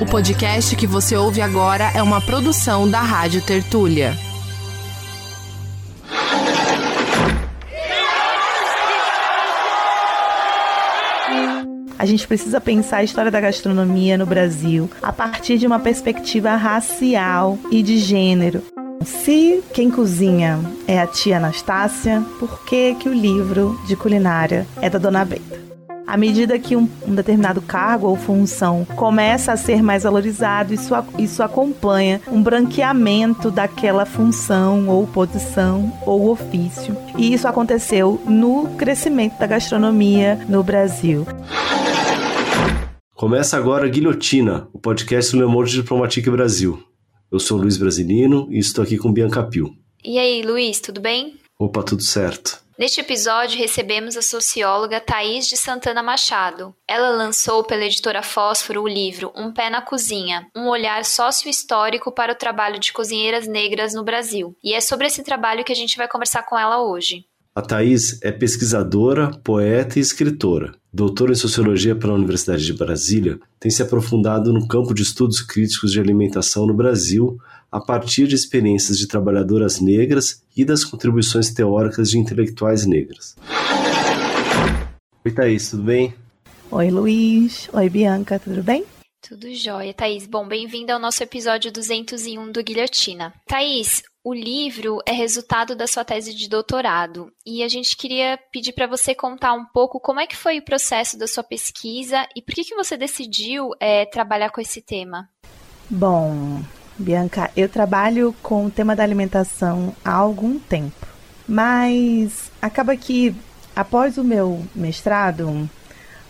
O podcast que você ouve agora é uma produção da Rádio Tertúlia. A gente precisa pensar a história da gastronomia no Brasil a partir de uma perspectiva racial e de gênero. Se quem cozinha é a tia Anastácia, por que, que o livro de culinária é da Dona Beta? À medida que um, um, determinado cargo ou função começa a ser mais valorizado, isso, isso acompanha um branqueamento daquela função ou posição ou ofício. E isso aconteceu no crescimento da gastronomia no Brasil. Começa agora Guilhotina, o podcast do Le Monde Diplomatique Brasil. Eu sou Luiz Brasilino e estou aqui com Bianca Pio. E aí, Luiz, tudo bem? Opa, tudo certo. Neste episódio, recebemos a socióloga Thaís de Santana Machado. Ela lançou pela editora Fósforo o livro Um Pé na Cozinha, um olhar sócio-histórico para o trabalho de cozinheiras negras no Brasil. E é sobre esse trabalho que a gente vai conversar com ela hoje. A Thaís é pesquisadora, poeta e escritora. Doutora em Sociologia pela Universidade de Brasília, tem se aprofundado no campo de estudos críticos de alimentação no Brasil a partir de experiências de trabalhadoras negras e das contribuições teóricas de intelectuais negras. Oi, Thaís, tudo bem? Oi, Luiz. Oi, Bianca, tudo bem? Tudo jóia, Thaís. Bom, bem-vinda ao nosso episódio 201 do Guilhotina. Thaís, o livro é resultado da sua tese de doutorado e a gente queria pedir para você contar um pouco como é que foi o processo da sua pesquisa e por que, que você decidiu é, trabalhar com esse tema. Bom, Bianca, eu trabalho com o tema da alimentação há algum tempo, mas acaba que após o meu mestrado,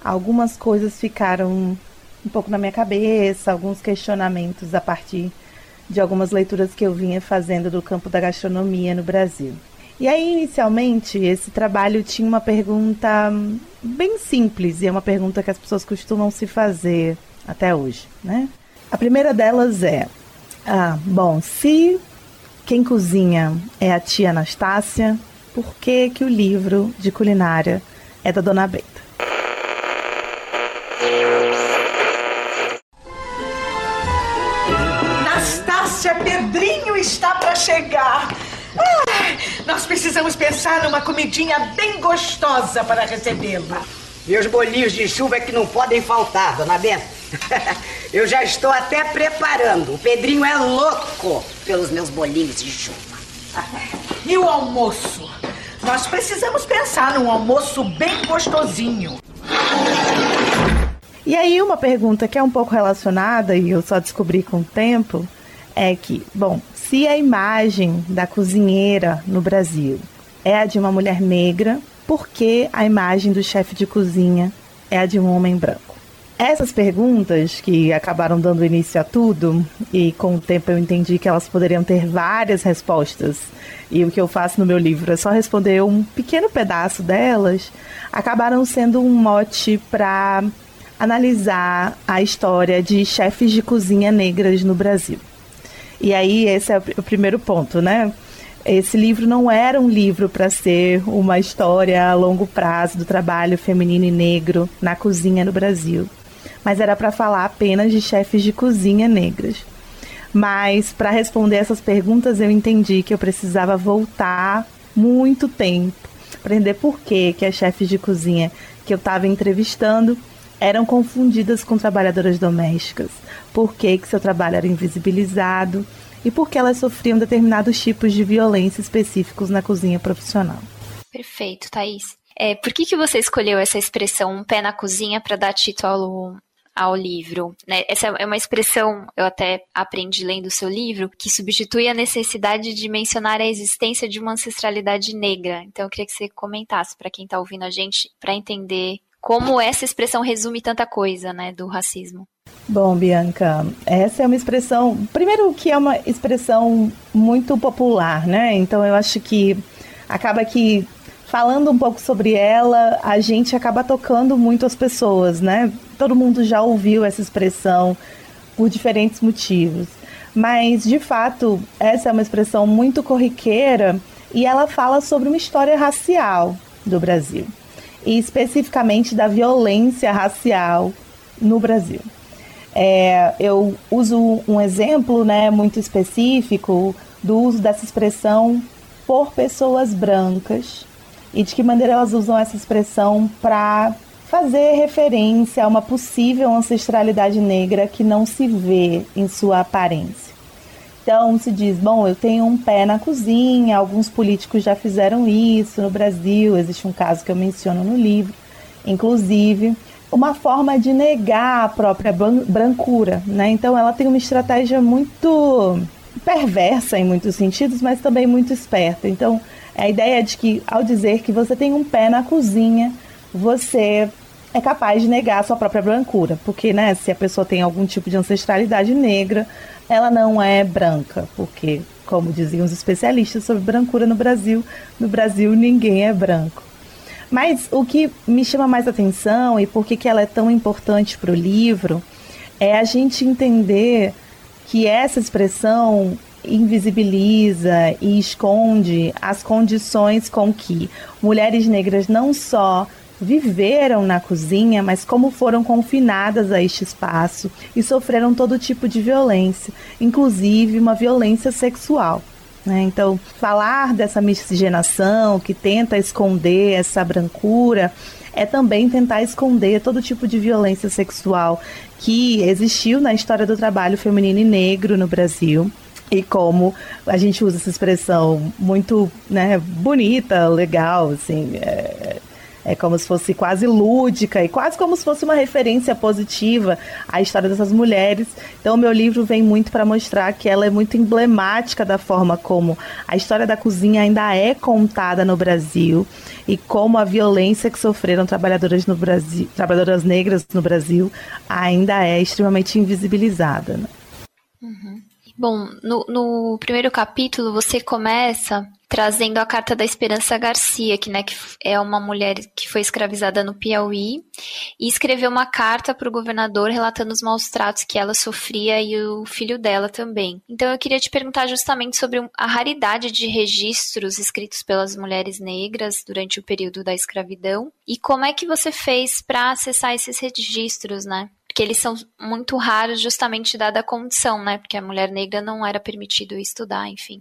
algumas coisas ficaram um pouco na minha cabeça, alguns questionamentos a partir de algumas leituras que eu vinha fazendo do campo da gastronomia no Brasil. E aí, inicialmente, esse trabalho tinha uma pergunta bem simples, e é uma pergunta que as pessoas costumam se fazer até hoje, né? A primeira delas é: ah, bom, se quem cozinha é a tia Anastácia, por que, que o livro de culinária é da Dona Beta? Anastácia, Pedrinho está para chegar. Ai, nós precisamos pensar numa comidinha bem gostosa para recebê-lo. Meus bolinhos de chuva é que não podem faltar, dona Benta. Eu já estou até preparando. O Pedrinho é louco pelos meus bolinhos de chuva. E o almoço? Nós precisamos pensar num almoço bem gostosinho. E aí, uma pergunta que é um pouco relacionada, e eu só descobri com o tempo, é que, bom, se a imagem da cozinheira no Brasil é a de uma mulher negra, por que a imagem do chefe de cozinha é a de um homem branco? Essas perguntas que acabaram dando início a tudo, e com o tempo eu entendi que elas poderiam ter várias respostas, e o que eu faço no meu livro é só responder um pequeno pedaço delas, acabaram sendo um mote para analisar a história de chefes de cozinha negras no Brasil. E aí, esse é o primeiro ponto, né? Esse livro não era um livro para ser uma história a longo prazo do trabalho feminino e negro na cozinha no Brasil. Mas era para falar apenas de chefes de cozinha negras. Mas para responder essas perguntas eu entendi que eu precisava voltar muito tempo. Para entender por que, que as chefes de cozinha que eu estava entrevistando eram confundidas com trabalhadoras domésticas, por que, que seu trabalho era invisibilizado e por que elas sofriam determinados tipos de violência específicos na cozinha profissional. Perfeito, Thaís. É, por que, que você escolheu essa expressão um pé na cozinha para dar título ao livro. Né? Essa é uma expressão, eu até aprendi lendo o seu livro, que substitui a necessidade de mencionar a existência de uma ancestralidade negra. Então eu queria que você comentasse para quem está ouvindo a gente, para entender como essa expressão resume tanta coisa né, do racismo. Bom, Bianca, essa é uma expressão, primeiro que é uma expressão muito popular, né? Então eu acho que acaba que falando um pouco sobre ela, a gente acaba tocando muito as pessoas, né? Todo mundo já ouviu essa expressão por diferentes motivos. Mas, de fato, essa é uma expressão muito corriqueira e ela fala sobre uma história racial do Brasil. E especificamente da violência racial no Brasil. É, eu uso um exemplo né, muito específico do uso dessa expressão por pessoas brancas e de que maneira elas usam essa expressão para fazer referência a uma possível ancestralidade negra que não se vê em sua aparência. Então se diz, bom, eu tenho um pé na cozinha, alguns políticos já fizeram isso no Brasil, existe um caso que eu menciono no livro, inclusive, uma forma de negar a própria brancura, né? Então ela tem uma estratégia muito perversa em muitos sentidos, mas também muito esperta. Então, a ideia é de que ao dizer que você tem um pé na cozinha, você é capaz de negar sua própria brancura, porque, né, se a pessoa tem algum tipo de ancestralidade negra, ela não é branca, porque, como diziam os especialistas sobre brancura no Brasil, no Brasil ninguém é branco. Mas o que me chama mais atenção e por que ela é tão importante para o livro é a gente entender que essa expressão invisibiliza e esconde as condições com que mulheres negras não só viveram na cozinha, mas como foram confinadas a este espaço e sofreram todo tipo de violência, inclusive uma violência sexual. Né? Então, falar dessa miscigenação que tenta esconder essa brancura é também tentar esconder todo tipo de violência sexual que existiu na história do trabalho feminino e negro no Brasil e como a gente usa essa expressão muito né, bonita, legal, assim, é, é como se fosse quase lúdica e quase como se fosse uma referência positiva à história dessas mulheres. Então, meu livro vem muito para mostrar que ela é muito emblemática da forma como a história da cozinha ainda é contada no Brasil e como a violência que sofreram trabalhadoras no Brasil, trabalhadoras negras no Brasil ainda é extremamente invisibilizada. Né? Uhum. Bom, no, no, primeiro capítulo você começa trazendo a carta da Esperança Garcia, que, né, que é uma mulher que foi escravizada no Piauí, e escreveu uma carta para o governador relatando os maus tratos que ela sofria e o filho dela também. Então eu queria te perguntar justamente sobre a raridade de registros escritos pelas mulheres negras durante o período da escravidão e como é que você fez para acessar esses registros, né? Porque eles são muito raros justamente dada a condição, né? Porque a mulher negra não era permitido estudar, enfim.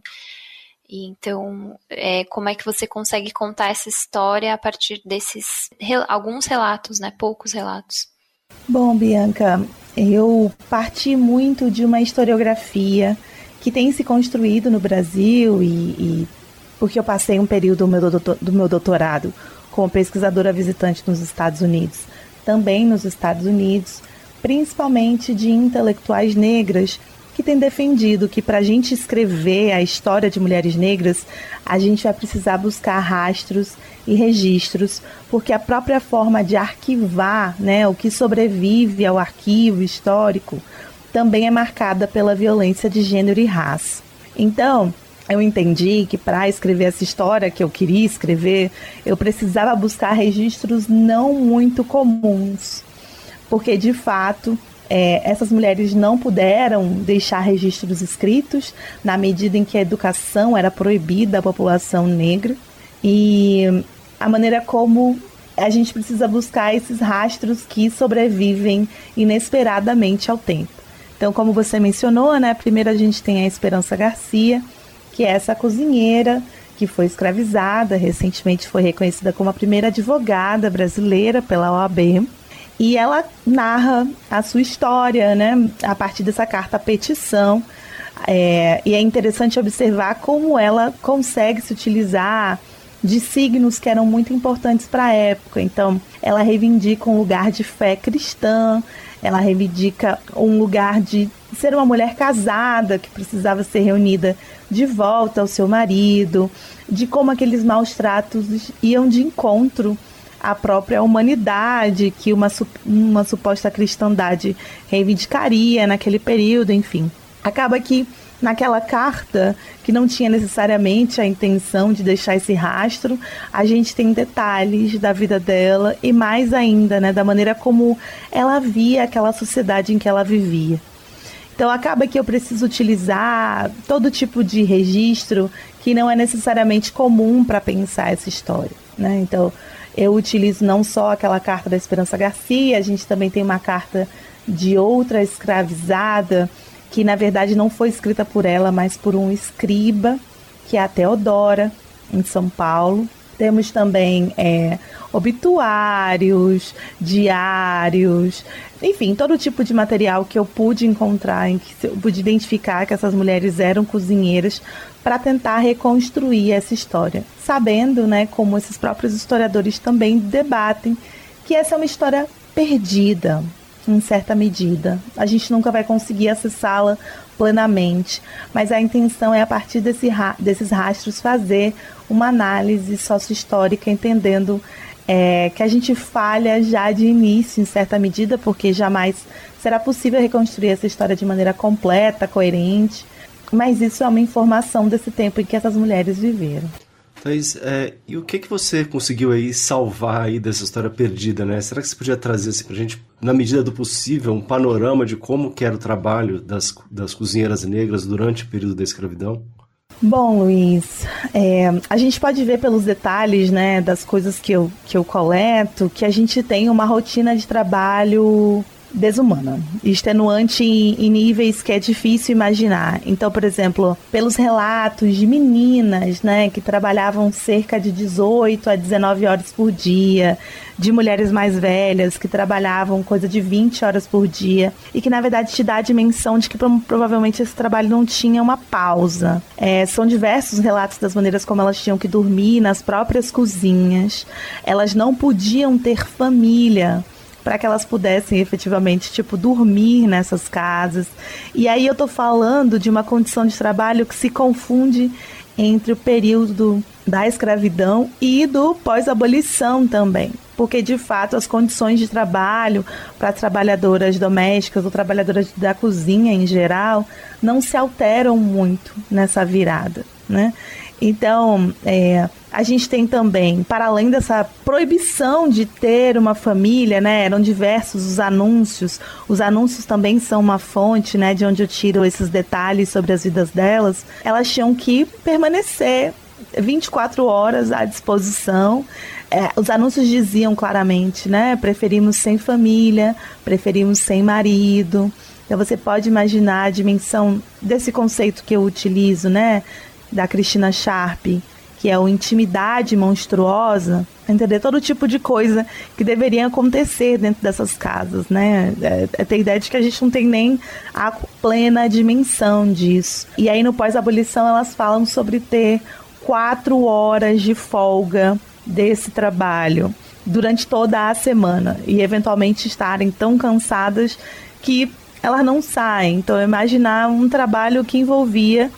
E então, é, como é que você consegue contar essa história a partir desses alguns relatos, né? Poucos relatos. Bom, Bianca, eu parti muito de uma historiografia que tem se construído no Brasil e, e porque eu passei um período do meu, doutor, do meu doutorado como pesquisadora visitante nos Estados Unidos, também nos Estados Unidos, principalmente de intelectuais negras que têm defendido que para a gente escrever a história de mulheres negras, a gente vai precisar buscar rastros e registros, porque a própria forma de arquivar né, o que sobrevive ao arquivo histórico também é marcada pela violência de gênero e raça. Então, eu entendi que para escrever essa história que eu queria escrever, eu precisava buscar registros não muito comuns porque de fato é, essas mulheres não puderam deixar registros escritos na medida em que a educação era proibida à população negra e a maneira como a gente precisa buscar esses rastros que sobrevivem inesperadamente ao tempo. Então, como você mencionou, né, primeiro a gente tem a Esperança Garcia, que é essa cozinheira que foi escravizada, recentemente foi reconhecida como a primeira advogada brasileira pela OAB. E ela narra a sua história, né, a partir dessa carta petição. É, e é interessante observar como ela consegue se utilizar de signos que eram muito importantes para a época. Então, ela reivindica um lugar de fé cristã, ela reivindica um lugar de ser uma mulher casada que precisava ser reunida de volta ao seu marido, de como aqueles maus tratos iam de encontro a própria humanidade que uma, uma suposta cristandade reivindicaria naquele período, enfim. Acaba que naquela carta, que não tinha necessariamente a intenção de deixar esse rastro, a gente tem detalhes da vida dela e mais ainda, né, da maneira como ela via aquela sociedade em que ela vivia. Então acaba que eu preciso utilizar todo tipo de registro que não é necessariamente comum para pensar essa história, né? Então eu utilizo não só aquela carta da Esperança Garcia, a gente também tem uma carta de outra escravizada, que na verdade não foi escrita por ela, mas por um escriba, que é a Teodora, em São Paulo. Temos também é, obituários, diários, enfim, todo tipo de material que eu pude encontrar, em que eu pude identificar que essas mulheres eram cozinheiras para tentar reconstruir essa história, sabendo, né, como esses próprios historiadores também debatem que essa é uma história perdida, em certa medida. A gente nunca vai conseguir acessá-la plenamente, mas a intenção é a partir desse ra desses rastros fazer uma análise sócio-histórica, entendendo é, que a gente falha já de início, em certa medida, porque jamais será possível reconstruir essa história de maneira completa, coerente, mas isso é uma informação desse tempo em que essas mulheres viveram. Thais, é, e o que que você conseguiu aí salvar aí dessa história perdida, né? Será que você podia trazer assim, pra gente, na medida do possível, um panorama de como era o trabalho das, das cozinheiras negras durante o período da escravidão? Bom, Luiz, é, a gente pode ver pelos detalhes né, das coisas que eu, que eu coleto que a gente tem uma rotina de trabalho desumana, extenuante em, níveis que é difícil imaginar. Então, por exemplo, pelos relatos de meninas, né, que trabalhavam cerca de 18 a 19 horas por dia, de mulheres mais velhas que trabalhavam coisa de 20 horas por dia e que na verdade te dá a dimensão de que provavelmente esse trabalho não tinha uma pausa. É, são diversos relatos das maneiras como elas tinham que dormir nas próprias cozinhas. Elas não podiam ter família para que elas pudessem efetivamente, tipo, dormir nessas casas. E aí eu tô falando de uma condição de trabalho que se confunde entre o período da escravidão e do pós-abolição também. Porque, de fato, as condições de trabalho para trabalhadoras domésticas ou trabalhadoras da cozinha em geral não se alteram muito nessa virada. Né? Então, é, a gente tem também, para além dessa proibição de ter uma família, né, eram diversos os anúncios. Os anúncios também são uma fonte, né, de onde eu tiro esses detalhes sobre as vidas delas. Elas tinham que permanecer 24 horas à disposição. É, os anúncios diziam claramente, né, preferimos sem família, preferimos sem marido. Então você pode imaginar a dimensão desse conceito que eu utilizo, né? Da Cristina Sharp, que é o Intimidade Monstruosa, entender todo tipo de coisa que deveria acontecer dentro dessas casas, né? É, é ter ideia de que a gente não tem nem a plena dimensão disso. E aí no pós-abolição elas falam sobre ter quatro horas de folga desse trabalho durante toda a semana e eventualmente estarem tão cansadas que elas não saem. Então imaginar um trabalho que envolvia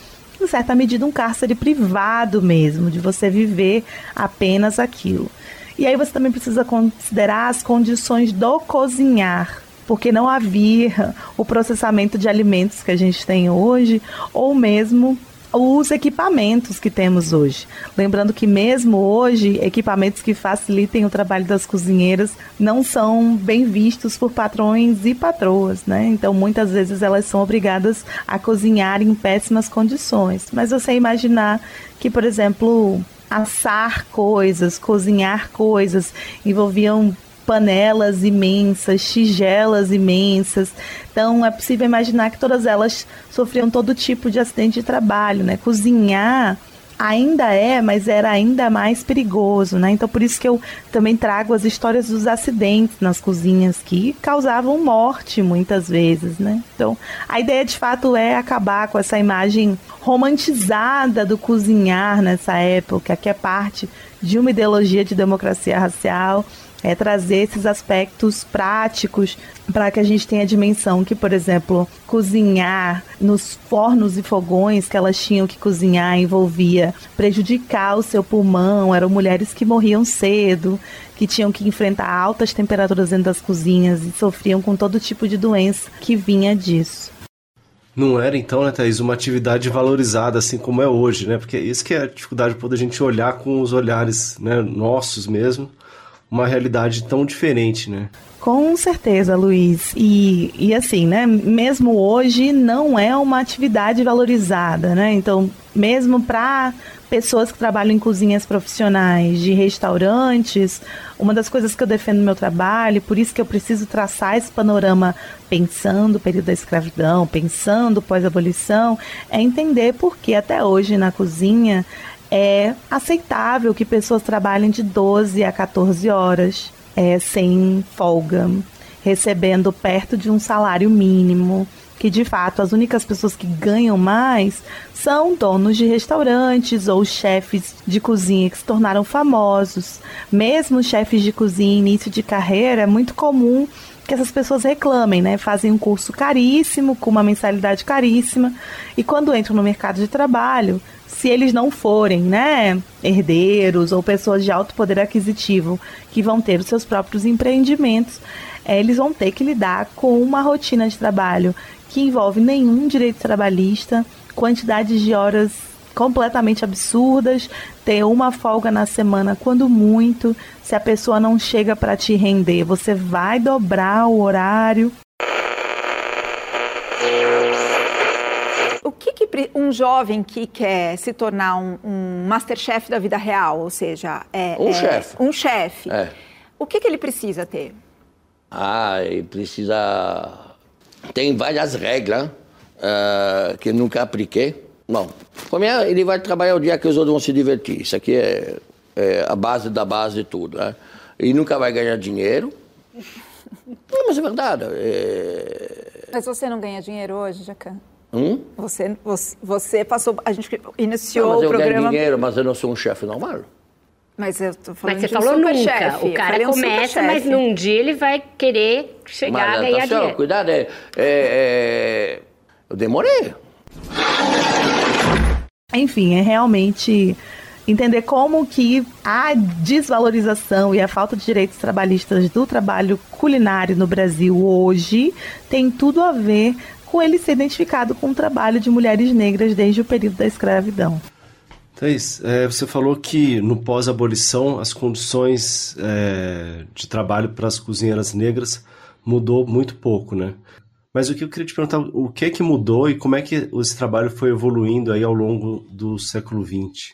em certa medida, um cárcere privado mesmo, de você viver apenas aquilo. E aí você também precisa considerar as condições do cozinhar, porque não havia o processamento de alimentos que a gente tem hoje, ou mesmo os equipamentos que temos hoje. Lembrando que mesmo hoje, equipamentos que facilitem o trabalho das cozinheiras não são bem vistos por patrões e patroas, né? Então muitas vezes elas são obrigadas a cozinhar em péssimas condições. Mas você imaginar que, por exemplo, assar coisas, cozinhar coisas envolviam panelas imensas, tigelas imensas. Então é possível imaginar que todas elas sofriam todo tipo de acidente de trabalho, né? Cozinhar ainda é, mas era ainda mais perigoso, né? Então por isso que eu também trago as histórias dos acidentes nas cozinhas que causavam morte muitas vezes, né? Então a ideia de fato é acabar com essa imagem romantizada do cozinhar nessa época, que é parte de uma ideologia de democracia racial é trazer esses aspectos práticos para que a gente tenha a dimensão que, por exemplo, cozinhar nos fornos e fogões que elas tinham que cozinhar envolvia prejudicar o seu pulmão, eram mulheres que morriam cedo, que tinham que enfrentar altas temperaturas dentro das cozinhas e sofriam com todo tipo de doença que vinha disso. Não era então, né, Thaís, uma atividade valorizada assim como é hoje, né? Porque isso que é a dificuldade de poder a gente olhar com os olhares né, nossos mesmo uma realidade tão diferente, né? Com certeza, Luiz. E, e assim, né? Mesmo hoje não é uma atividade valorizada, né? Então, mesmo para pessoas que trabalham em cozinhas profissionais de restaurantes, uma das coisas que eu defendo no meu trabalho, por isso que eu preciso traçar esse panorama pensando o período da escravidão, pensando pós-abolição, é entender por que até hoje na cozinha é aceitável que pessoas trabalhem de 12 a 14 horas é, sem folga, recebendo perto de um salário mínimo que de fato as únicas pessoas que ganham mais são donos de restaurantes ou chefes de cozinha que se tornaram famosos. Mesmo chefes de cozinha início de carreira, é muito comum que essas pessoas reclamem, né? Fazem um curso caríssimo, com uma mensalidade caríssima, e quando entram no mercado de trabalho, se eles não forem, né, herdeiros ou pessoas de alto poder aquisitivo que vão ter os seus próprios empreendimentos, é, eles vão ter que lidar com uma rotina de trabalho que envolve nenhum direito trabalhista, quantidades de horas completamente absurdas, ter uma folga na semana quando muito, se a pessoa não chega para te render, você vai dobrar o horário. O que, que um jovem que quer se tornar um, um masterchef da vida real, ou seja, é, um é, chefe, um chefe, é. o que, que ele precisa ter? Ah, ele precisa tem várias regras uh, que nunca apliquei. Bom, primeiro, ele vai trabalhar o dia que os outros vão se divertir. Isso aqui é, é a base da base de tudo. Né? Ele nunca vai ganhar dinheiro. Não, mas é verdade. É... Mas você não ganha dinheiro hoje, Jacan? Hum? Você, você, você, passou. A gente iniciou não, mas o programa. Eu ganho dinheiro, mas eu não sou um chefe normal. Mas eu tô falando Mas você de falou um nunca. chefe. O cara começa, um mas num dia ele vai querer chegar mas, a ganhar atenção, dinheiro. Cuidado, é, é, é... eu demorei. Enfim, é realmente entender como que a desvalorização e a falta de direitos trabalhistas do trabalho culinário no Brasil hoje tem tudo a ver com ele ser identificado com o trabalho de mulheres negras desde o período da escravidão. Thais, é, você falou que no pós-abolição as condições é, de trabalho para as cozinheiras negras mudou muito pouco, né? Mas o que eu queria te perguntar, o que é que mudou e como é que esse trabalho foi evoluindo aí ao longo do século XX?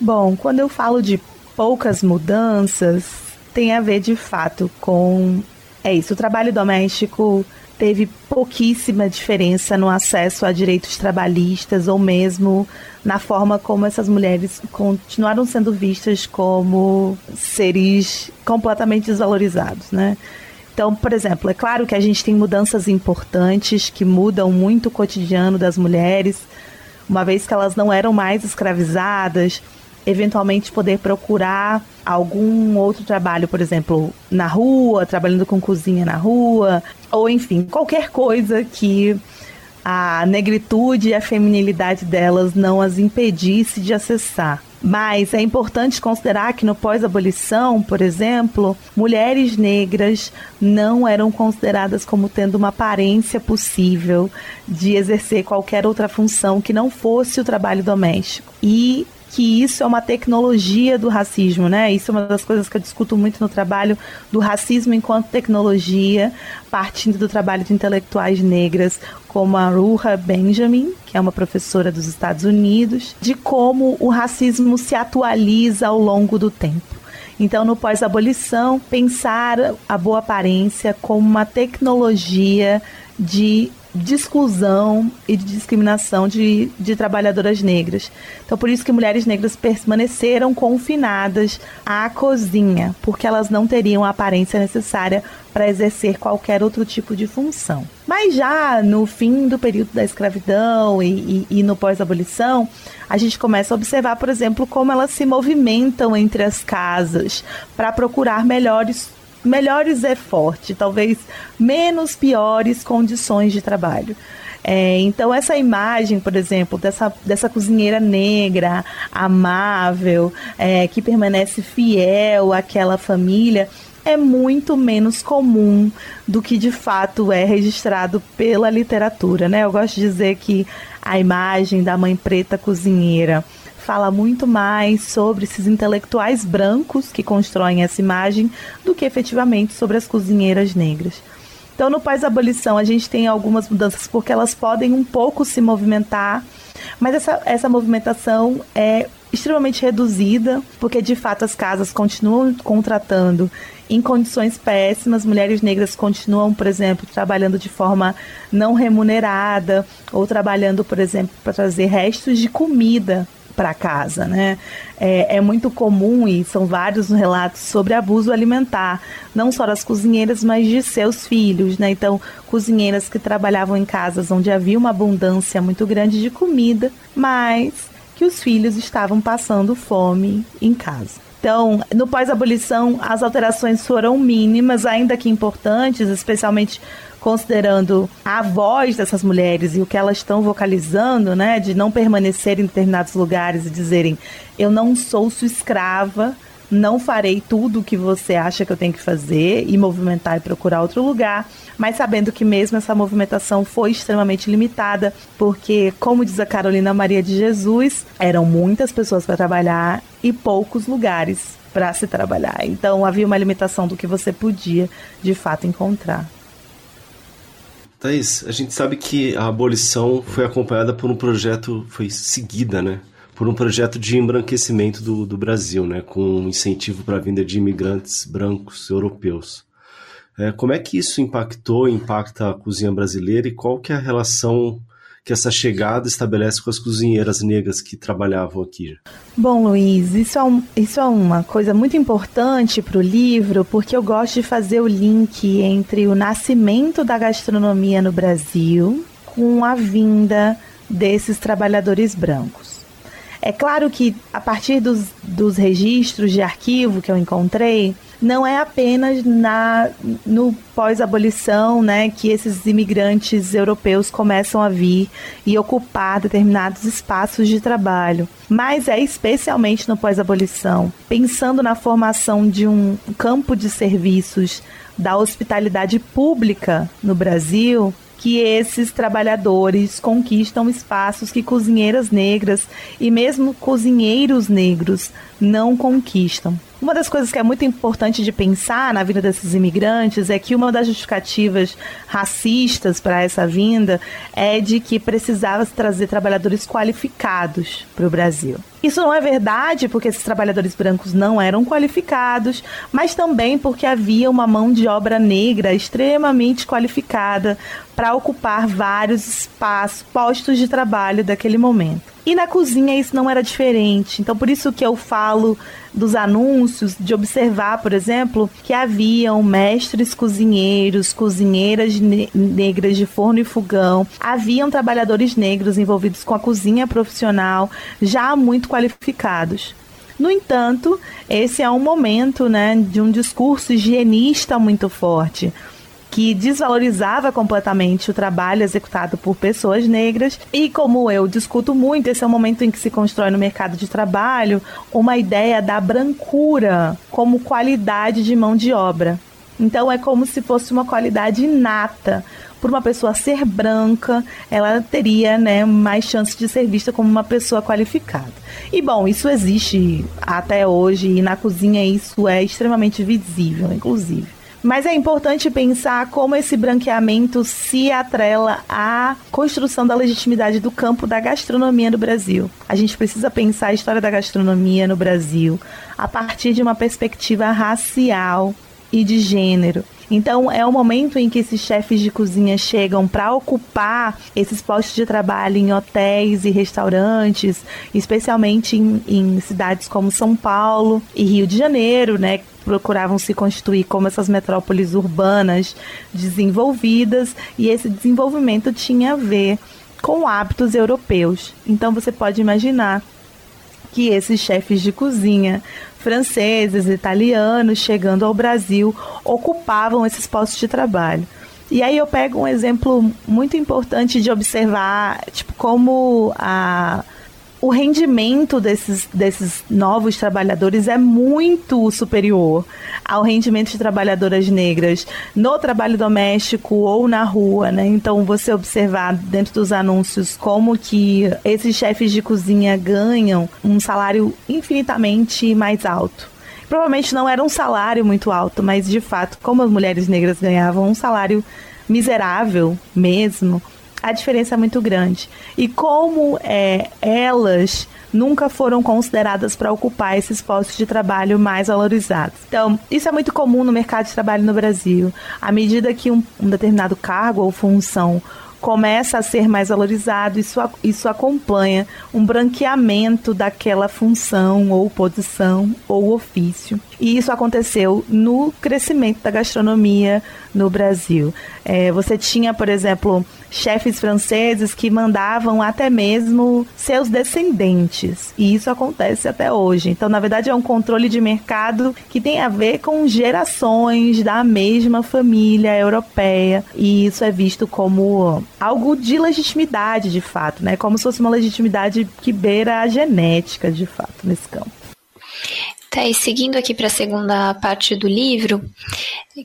Bom, quando eu falo de poucas mudanças, tem a ver de fato com é isso, o trabalho doméstico teve pouquíssima diferença no acesso a direitos trabalhistas ou mesmo na forma como essas mulheres continuaram sendo vistas como seres completamente desvalorizados, né? Então, por exemplo, é claro que a gente tem mudanças importantes que mudam muito o cotidiano das mulheres, uma vez que elas não eram mais escravizadas, eventualmente poder procurar algum outro trabalho, por exemplo, na rua, trabalhando com cozinha na rua, ou enfim, qualquer coisa que a negritude e a feminilidade delas não as impedisse de acessar. Mas é importante considerar que no pós-abolição, por exemplo, mulheres negras não eram consideradas como tendo uma aparência possível de exercer qualquer outra função que não fosse o trabalho doméstico. E que isso é uma tecnologia do racismo, né? Isso é uma das coisas que eu discuto muito no trabalho do racismo enquanto tecnologia, partindo do trabalho de intelectuais negras como a Ruha Benjamin, que é uma professora dos Estados Unidos, de como o racismo se atualiza ao longo do tempo. Então, no pós-abolição, pensar a boa aparência como uma tecnologia de de exclusão e de discriminação de, de trabalhadoras negras. Então, por isso que mulheres negras permaneceram confinadas à cozinha, porque elas não teriam a aparência necessária para exercer qualquer outro tipo de função. Mas já no fim do período da escravidão e, e, e no pós-abolição, a gente começa a observar, por exemplo, como elas se movimentam entre as casas para procurar melhores melhores é forte, talvez menos piores condições de trabalho. É, então, essa imagem, por exemplo, dessa, dessa cozinheira negra, amável, é, que permanece fiel àquela família, é muito menos comum do que de fato é registrado pela literatura. Né? Eu gosto de dizer que a imagem da mãe preta cozinheira fala muito mais sobre esses intelectuais brancos que constroem essa imagem do que efetivamente sobre as cozinheiras negras. Então, no pós-abolição, a gente tem algumas mudanças porque elas podem um pouco se movimentar, Mas essa, essa movimentação é extremamente reduzida, porque de fato as casas continuam contratando em condições péssimas. Mulheres negras continuam, por exemplo, trabalhando de forma não remunerada ou trabalhando, por exemplo, para trazer restos de comida para casa, né? É, é, muito comum e são vários relatos sobre abuso alimentar, não só das cozinheiras, mas de seus filhos, né? Então, cozinheiras que trabalhavam em casas onde havia uma abundância muito grande de comida, mas que os filhos estavam passando fome em casa. Então, no pós-abolição, as alterações foram mínimas, ainda que importantes, especialmente considerando a voz dessas mulheres e o que elas estão vocalizando, né, de não permanecer em determinados lugares e dizerem: eu não sou sua escrava, não farei tudo o que você acha que eu tenho que fazer e movimentar e procurar outro lugar, mas sabendo que mesmo essa movimentação foi extremamente limitada, porque, como diz a Carolina Maria de Jesus, eram muitas pessoas para trabalhar e poucos lugares para se trabalhar. Então havia uma limitação do que você podia de fato encontrar. Thaís, a gente sabe que a abolição foi acompanhada por um projeto, foi seguida, né? por um projeto de embranquecimento do, do Brasil, né, com um incentivo para a vinda de imigrantes brancos europeus. É, como é que isso impactou, impacta a cozinha brasileira e qual que é a relação que essa chegada estabelece com as cozinheiras negras que trabalhavam aqui? Bom, Luiz, isso é, um, isso é uma coisa muito importante para o livro, porque eu gosto de fazer o link entre o nascimento da gastronomia no Brasil com a vinda desses trabalhadores brancos. É claro que a partir dos, dos registros de arquivo que eu encontrei, não é apenas na no pós-abolição, né, que esses imigrantes europeus começam a vir e ocupar determinados espaços de trabalho, mas é especialmente no pós-abolição, pensando na formação de um campo de serviços da hospitalidade pública no Brasil, que esses trabalhadores conquistam espaços que cozinheiras negras e mesmo cozinheiros negros não conquistam. Uma das coisas que é muito importante de pensar na vida desses imigrantes é que uma das justificativas racistas para essa vinda é de que precisava trazer trabalhadores qualificados para o Brasil. Isso não é verdade porque esses trabalhadores brancos não eram qualificados, mas também porque havia uma mão de obra negra extremamente qualificada para ocupar vários espaços, postos de trabalho daquele momento. E na cozinha isso não era diferente. Então, por isso que eu falo dos anúncios, de observar, por exemplo, que haviam mestres cozinheiros, cozinheiras ne negras de forno e fogão, haviam trabalhadores negros envolvidos com a cozinha profissional, já muito qualificados. No entanto, esse é um momento né, de um discurso higienista muito forte que desvalorizava completamente o trabalho executado por pessoas negras. E como eu discuto muito, esse é o momento em que se constrói no mercado de trabalho uma ideia da brancura como qualidade de mão de obra. Então é como se fosse uma qualidade inata. Por uma pessoa ser branca, ela teria né, mais chance de ser vista como uma pessoa qualificada. E bom, isso existe até hoje e na cozinha isso é extremamente visível, inclusive. Mas é importante pensar como esse branqueamento se atrela à construção da legitimidade do campo da gastronomia no Brasil. A gente precisa pensar a história da gastronomia no Brasil a partir de uma perspectiva racial e de gênero. Então é o momento em que esses chefes de cozinha chegam para ocupar esses postos de trabalho em hotéis e restaurantes, especialmente em, em, cidades como São Paulo e Rio de Janeiro, né? Procuravam se constituir como essas metrópoles urbanas desenvolvidas e esse desenvolvimento tinha a ver com hábitos europeus. Então você pode imaginar que esses chefes de cozinha franceses, italianos chegando ao Brasil ocupavam esses postos de trabalho. E aí eu pego um exemplo muito importante de observar, tipo, como a o rendimento desses, desses novos trabalhadores é muito superior ao rendimento de trabalhadoras negras no trabalho doméstico ou na rua, né? Então você observar dentro dos anúncios como que esses chefes de cozinha ganham um salário infinitamente mais alto. Provavelmente não era um salário muito alto, mas de fato, como as mulheres negras ganhavam um salário miserável mesmo, a diferença é muito grande. E como é, elas nunca foram consideradas para ocupar esses postos de trabalho mais valorizados. Então, isso é muito comum no mercado de trabalho no Brasil. À medida que um, um determinado cargo ou função começa a ser mais valorizado, isso, isso acompanha um branqueamento daquela função ou posição ou ofício. E isso aconteceu no crescimento da gastronomia no Brasil. É, você tinha, por exemplo, chefes franceses que mandavam até mesmo seus descendentes. E isso acontece até hoje. Então, na verdade, é um controle de mercado que tem a ver com gerações da mesma família europeia. E isso é visto como algo de legitimidade, de fato, né? Como se fosse uma legitimidade que beira a genética, de fato, nesse campo. Tá, e seguindo aqui para a segunda parte do livro,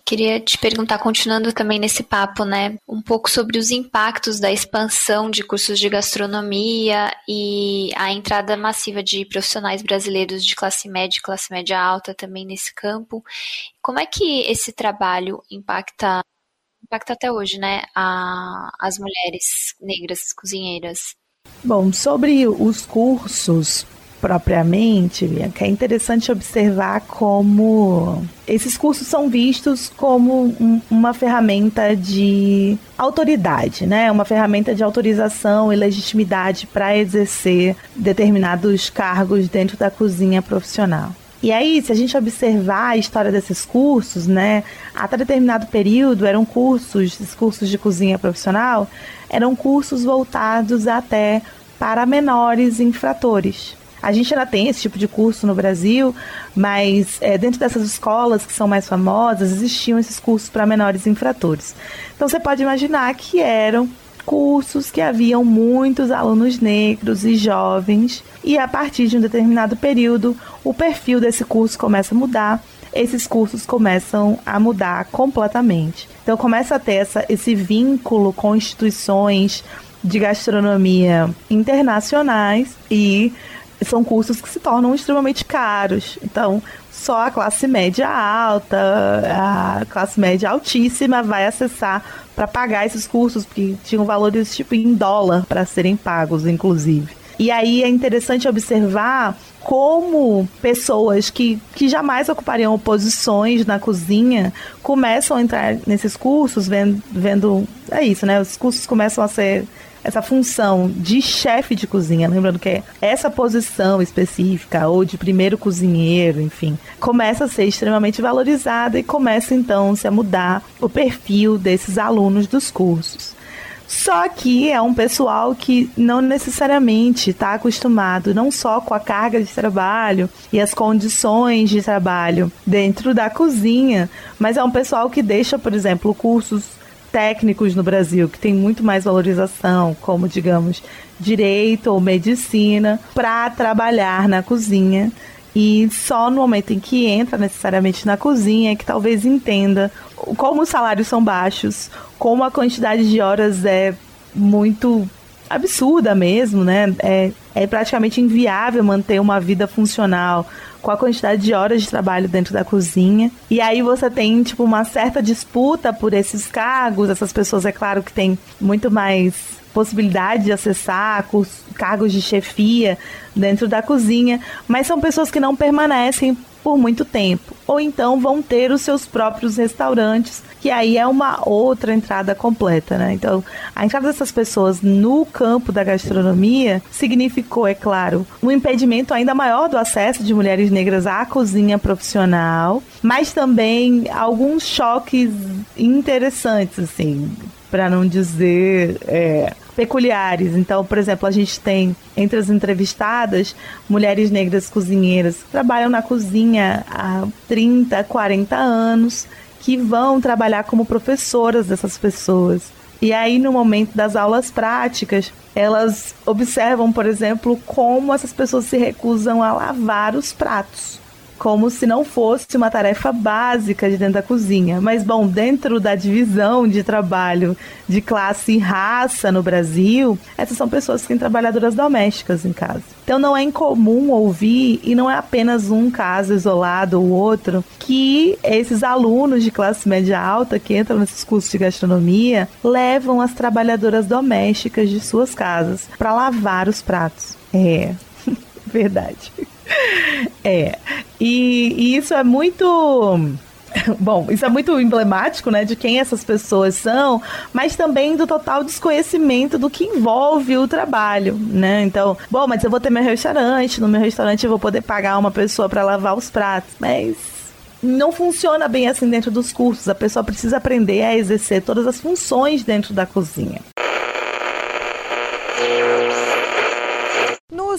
queria te perguntar, continuando também nesse papo, né, um pouco sobre os impactos da expansão de cursos de gastronomia e a entrada massiva de profissionais brasileiros de classe média e classe média alta também nesse campo. Como é que esse trabalho impacta, impacta até hoje, né, a, as mulheres negras cozinheiras? Bom, sobre os cursos, propriamente, que é interessante observar como esses cursos são vistos como um, uma ferramenta de autoridade, né? Uma ferramenta de autorização e legitimidade para exercer determinados cargos dentro da cozinha profissional. E aí, se a gente observar a história desses cursos, né, até determinado período eram cursos, esses cursos de cozinha profissional, eram cursos voltados até para menores infratores. A gente ainda tem esse tipo de curso no Brasil, mas é, dentro dessas escolas que são mais famosas, existiam esses cursos para menores infratores. Então você pode imaginar que eram cursos que haviam muitos alunos negros e jovens, e a partir de um determinado período, o perfil desse curso começa a mudar esses cursos começam a mudar completamente. Então começa a ter essa, esse vínculo com instituições de gastronomia internacionais e são cursos que se tornam extremamente caros. Então, só a classe média alta, a classe média altíssima vai acessar para pagar esses cursos, porque tinham valores tipo em dólar para serem pagos, inclusive. E aí é interessante observar como pessoas que, que jamais ocupariam posições na cozinha começam a entrar nesses cursos, vendo, vendo. É isso, né? Os cursos começam a ser essa função de chefe de cozinha, lembrando que é essa posição específica ou de primeiro cozinheiro, enfim, começa a ser extremamente valorizada e começa então -se a mudar o perfil desses alunos dos cursos. Só que é um pessoal que não necessariamente está acostumado não só com a carga de trabalho e as condições de trabalho dentro da cozinha, mas é um pessoal que deixa, por exemplo, cursos técnicos no Brasil que tem muito mais valorização, como digamos direito ou medicina, para trabalhar na cozinha. E só no momento em que entra necessariamente na cozinha é que talvez entenda como os salários são baixos, como a quantidade de horas é muito absurda mesmo, né? É, é praticamente inviável manter uma vida funcional com a quantidade de horas de trabalho dentro da cozinha. E aí você tem, tipo, uma certa disputa por esses cargos. Essas pessoas, é claro, que têm muito mais possibilidade de acessar cargos de chefia dentro da cozinha, mas são pessoas que não permanecem por muito tempo. Ou então vão ter os seus próprios restaurantes, que aí é uma outra entrada completa, né? Então, a entrada dessas pessoas no campo da gastronomia significou, é claro, um impedimento ainda maior do acesso de mulheres negras à cozinha profissional, mas também alguns choques interessantes, assim, para não dizer é, peculiares. Então, por exemplo, a gente tem entre as entrevistadas mulheres negras cozinheiras que trabalham na cozinha há 30, 40 anos, que vão trabalhar como professoras dessas pessoas. E aí, no momento das aulas práticas, elas observam, por exemplo, como essas pessoas se recusam a lavar os pratos. Como se não fosse uma tarefa básica de dentro da cozinha. Mas, bom, dentro da divisão de trabalho de classe e raça no Brasil, essas são pessoas que têm trabalhadoras domésticas em casa. Então, não é incomum ouvir, e não é apenas um caso isolado ou outro, que esses alunos de classe média alta que entram nesses cursos de gastronomia levam as trabalhadoras domésticas de suas casas para lavar os pratos. É, verdade. É. E, e isso é muito. Bom, isso é muito emblemático, né, de quem essas pessoas são, mas também do total desconhecimento do que envolve o trabalho, né? Então, bom, mas eu vou ter meu restaurante, no meu restaurante eu vou poder pagar uma pessoa para lavar os pratos, mas não funciona bem assim dentro dos cursos. A pessoa precisa aprender a exercer todas as funções dentro da cozinha.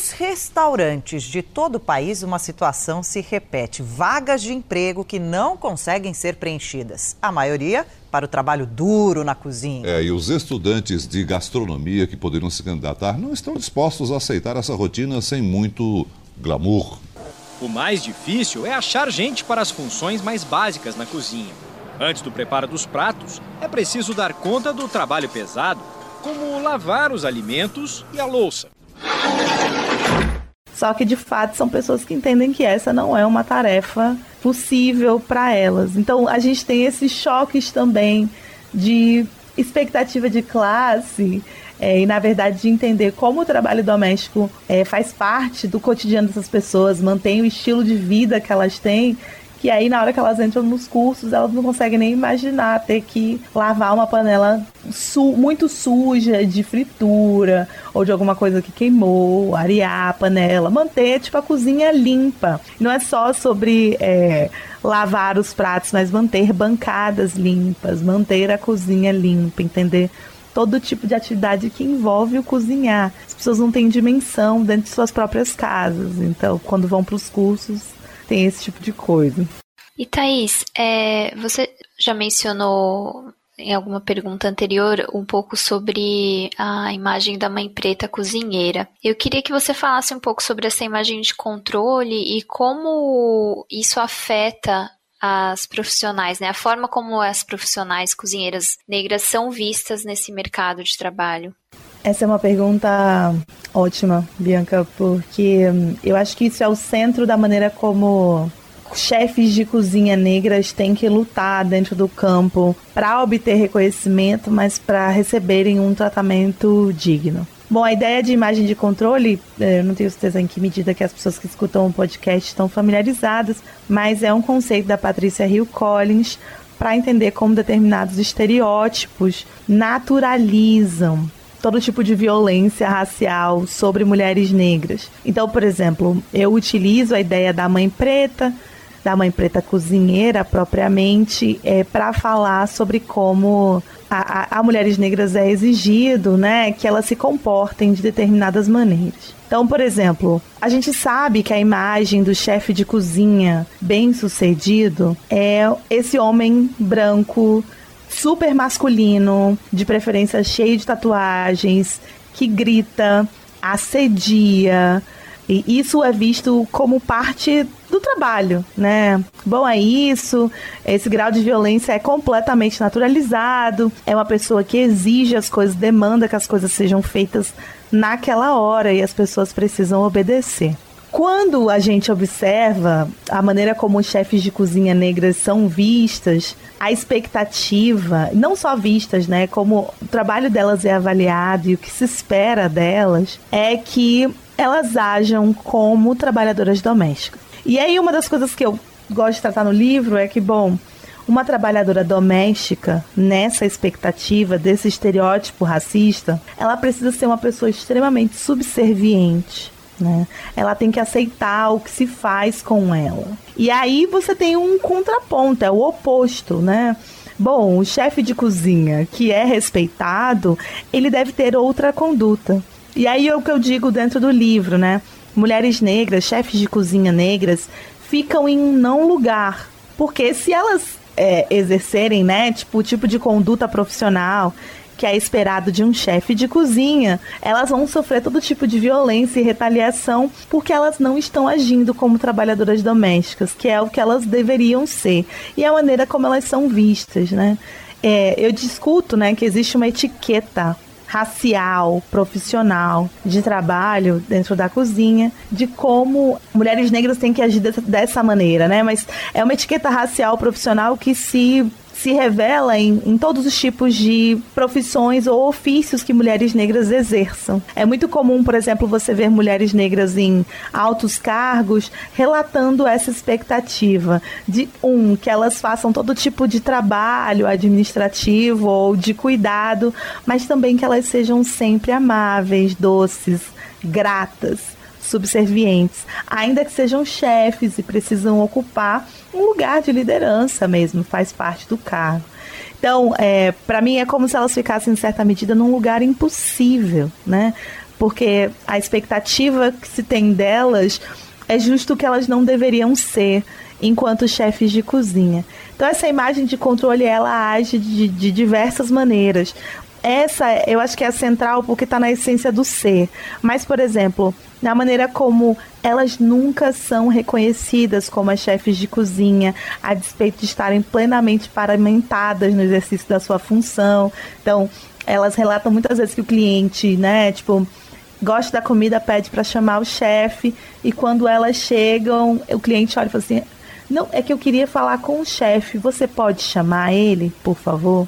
Nos restaurantes de todo o país, uma situação se repete: vagas de emprego que não conseguem ser preenchidas. A maioria para o trabalho duro na cozinha. É, e os estudantes de gastronomia que poderiam se candidatar não estão dispostos a aceitar essa rotina sem muito glamour. O mais difícil é achar gente para as funções mais básicas na cozinha. Antes do preparo dos pratos, é preciso dar conta do trabalho pesado, como lavar os alimentos e a louça. Só que de fato são pessoas que entendem que essa não é uma tarefa possível para elas. Então a gente tem esses choques também de expectativa de classe é, e na verdade de entender como o trabalho doméstico é, faz parte do cotidiano dessas pessoas, mantém o estilo de vida que elas têm que aí na hora que elas entram nos cursos, elas não conseguem nem imaginar ter que lavar uma panela su muito suja de fritura ou de alguma coisa que queimou, arear a panela, manter tipo a cozinha limpa. Não é só sobre é, lavar os pratos, mas manter bancadas limpas, manter a cozinha limpa, entender todo tipo de atividade que envolve o cozinhar. As pessoas não têm dimensão dentro de suas próprias casas, então quando vão para os cursos tem esse tipo de coisa. E Thaís, é, você já mencionou em alguma pergunta anterior um pouco sobre a imagem da mãe preta cozinheira. Eu queria que você falasse um pouco sobre essa imagem de controle e como isso afeta as profissionais, né? A forma como as profissionais cozinheiras negras são vistas nesse mercado de trabalho. Essa é uma pergunta ótima, Bianca, porque hum, eu acho que isso é o centro da maneira como chefes de cozinha negras têm que lutar dentro do campo para obter reconhecimento, mas para receberem um tratamento digno. Bom, a ideia de imagem de controle, é, eu não tenho certeza em que medida que as pessoas que escutam o podcast estão familiarizadas, mas é um conceito da Patrícia Hill Collins para entender como determinados estereótipos naturalizam todo tipo de violência racial sobre mulheres negras. Então, por exemplo, eu utilizo a ideia da mãe preta, da mãe preta cozinheira propriamente, é, para falar sobre como a, a, a, mulheres negras é exigido, né, que elas se comportem de determinadas maneiras. Então, por exemplo, a gente sabe que a imagem do chefe de cozinha bem sucedido é esse homem branco super masculino, de preferência cheio de tatuagens, que grita, assedia. E isso é visto como parte do trabalho, né? Bom, é isso. Esse grau de violência é completamente naturalizado. É uma pessoa que exige as coisas, demanda que as coisas sejam feitas naquela hora e as pessoas precisam obedecer. Quando a gente observa a maneira como os chefes de cozinha negras são vistas, a expectativa, não só vistas, né, como o trabalho delas é avaliado e o que se espera delas, é que elas ajam como trabalhadoras domésticas. E aí uma das coisas que eu gosto de tratar no livro é que, bom, uma trabalhadora doméstica, nessa expectativa desse estereótipo racista, ela precisa ser uma pessoa extremamente subserviente né? Ela tem que aceitar o que se faz com ela. E aí você tem um contraponto, é o oposto, né? Bom, o chefe de cozinha que é respeitado, ele deve ter outra conduta. E aí é o que eu digo dentro do livro, né? Mulheres negras, chefes de cozinha negras, ficam em um não lugar. Porque se elas é, exercerem, né, tipo, o tipo de conduta profissional que é esperado de um chefe de cozinha, elas vão sofrer todo tipo de violência e retaliação porque elas não estão agindo como trabalhadoras domésticas, que é o que elas deveriam ser, e a maneira como elas são vistas, né? É, eu discuto, né, que existe uma etiqueta racial, profissional, de trabalho dentro da cozinha, de como mulheres negras têm que agir dessa, dessa maneira, né? Mas é uma etiqueta racial profissional que se se revela em, em todos os tipos de profissões ou ofícios que mulheres negras exerçam. É muito comum, por exemplo, você ver mulheres negras em altos cargos relatando essa expectativa de um que elas façam todo tipo de trabalho administrativo ou de cuidado, mas também que elas sejam sempre amáveis, doces, gratas subservientes, ainda que sejam chefes e precisam ocupar um lugar de liderança mesmo, faz parte do cargo. Então, é, para mim é como se elas ficassem, em certa medida, num lugar impossível, né? Porque a expectativa que se tem delas é justo que elas não deveriam ser enquanto chefes de cozinha. Então essa imagem de controle ela age de, de diversas maneiras essa eu acho que é a central porque está na essência do ser. Mas, por exemplo, na maneira como elas nunca são reconhecidas como as chefes de cozinha, a despeito de estarem plenamente paramentadas no exercício da sua função. Então, elas relatam muitas vezes que o cliente, né, tipo, gosta da comida, pede para chamar o chefe, e quando elas chegam, o cliente olha e fala assim: Não, é que eu queria falar com o chefe, você pode chamar ele, por favor?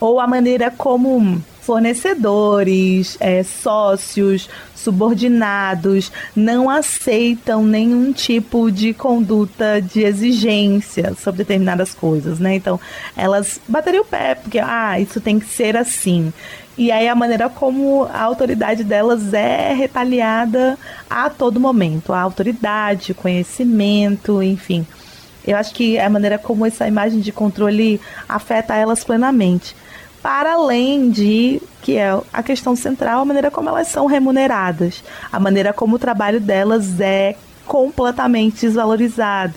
Ou a maneira como fornecedores, é, sócios, subordinados não aceitam nenhum tipo de conduta de exigência sobre determinadas coisas, né? Então, elas bateriam o pé, porque, ah, isso tem que ser assim. E aí a maneira como a autoridade delas é retaliada a todo momento. A autoridade, conhecimento, enfim. Eu acho que é a maneira como essa imagem de controle afeta elas plenamente para além de que é a questão central, a maneira como elas são remuneradas, a maneira como o trabalho delas é completamente desvalorizado.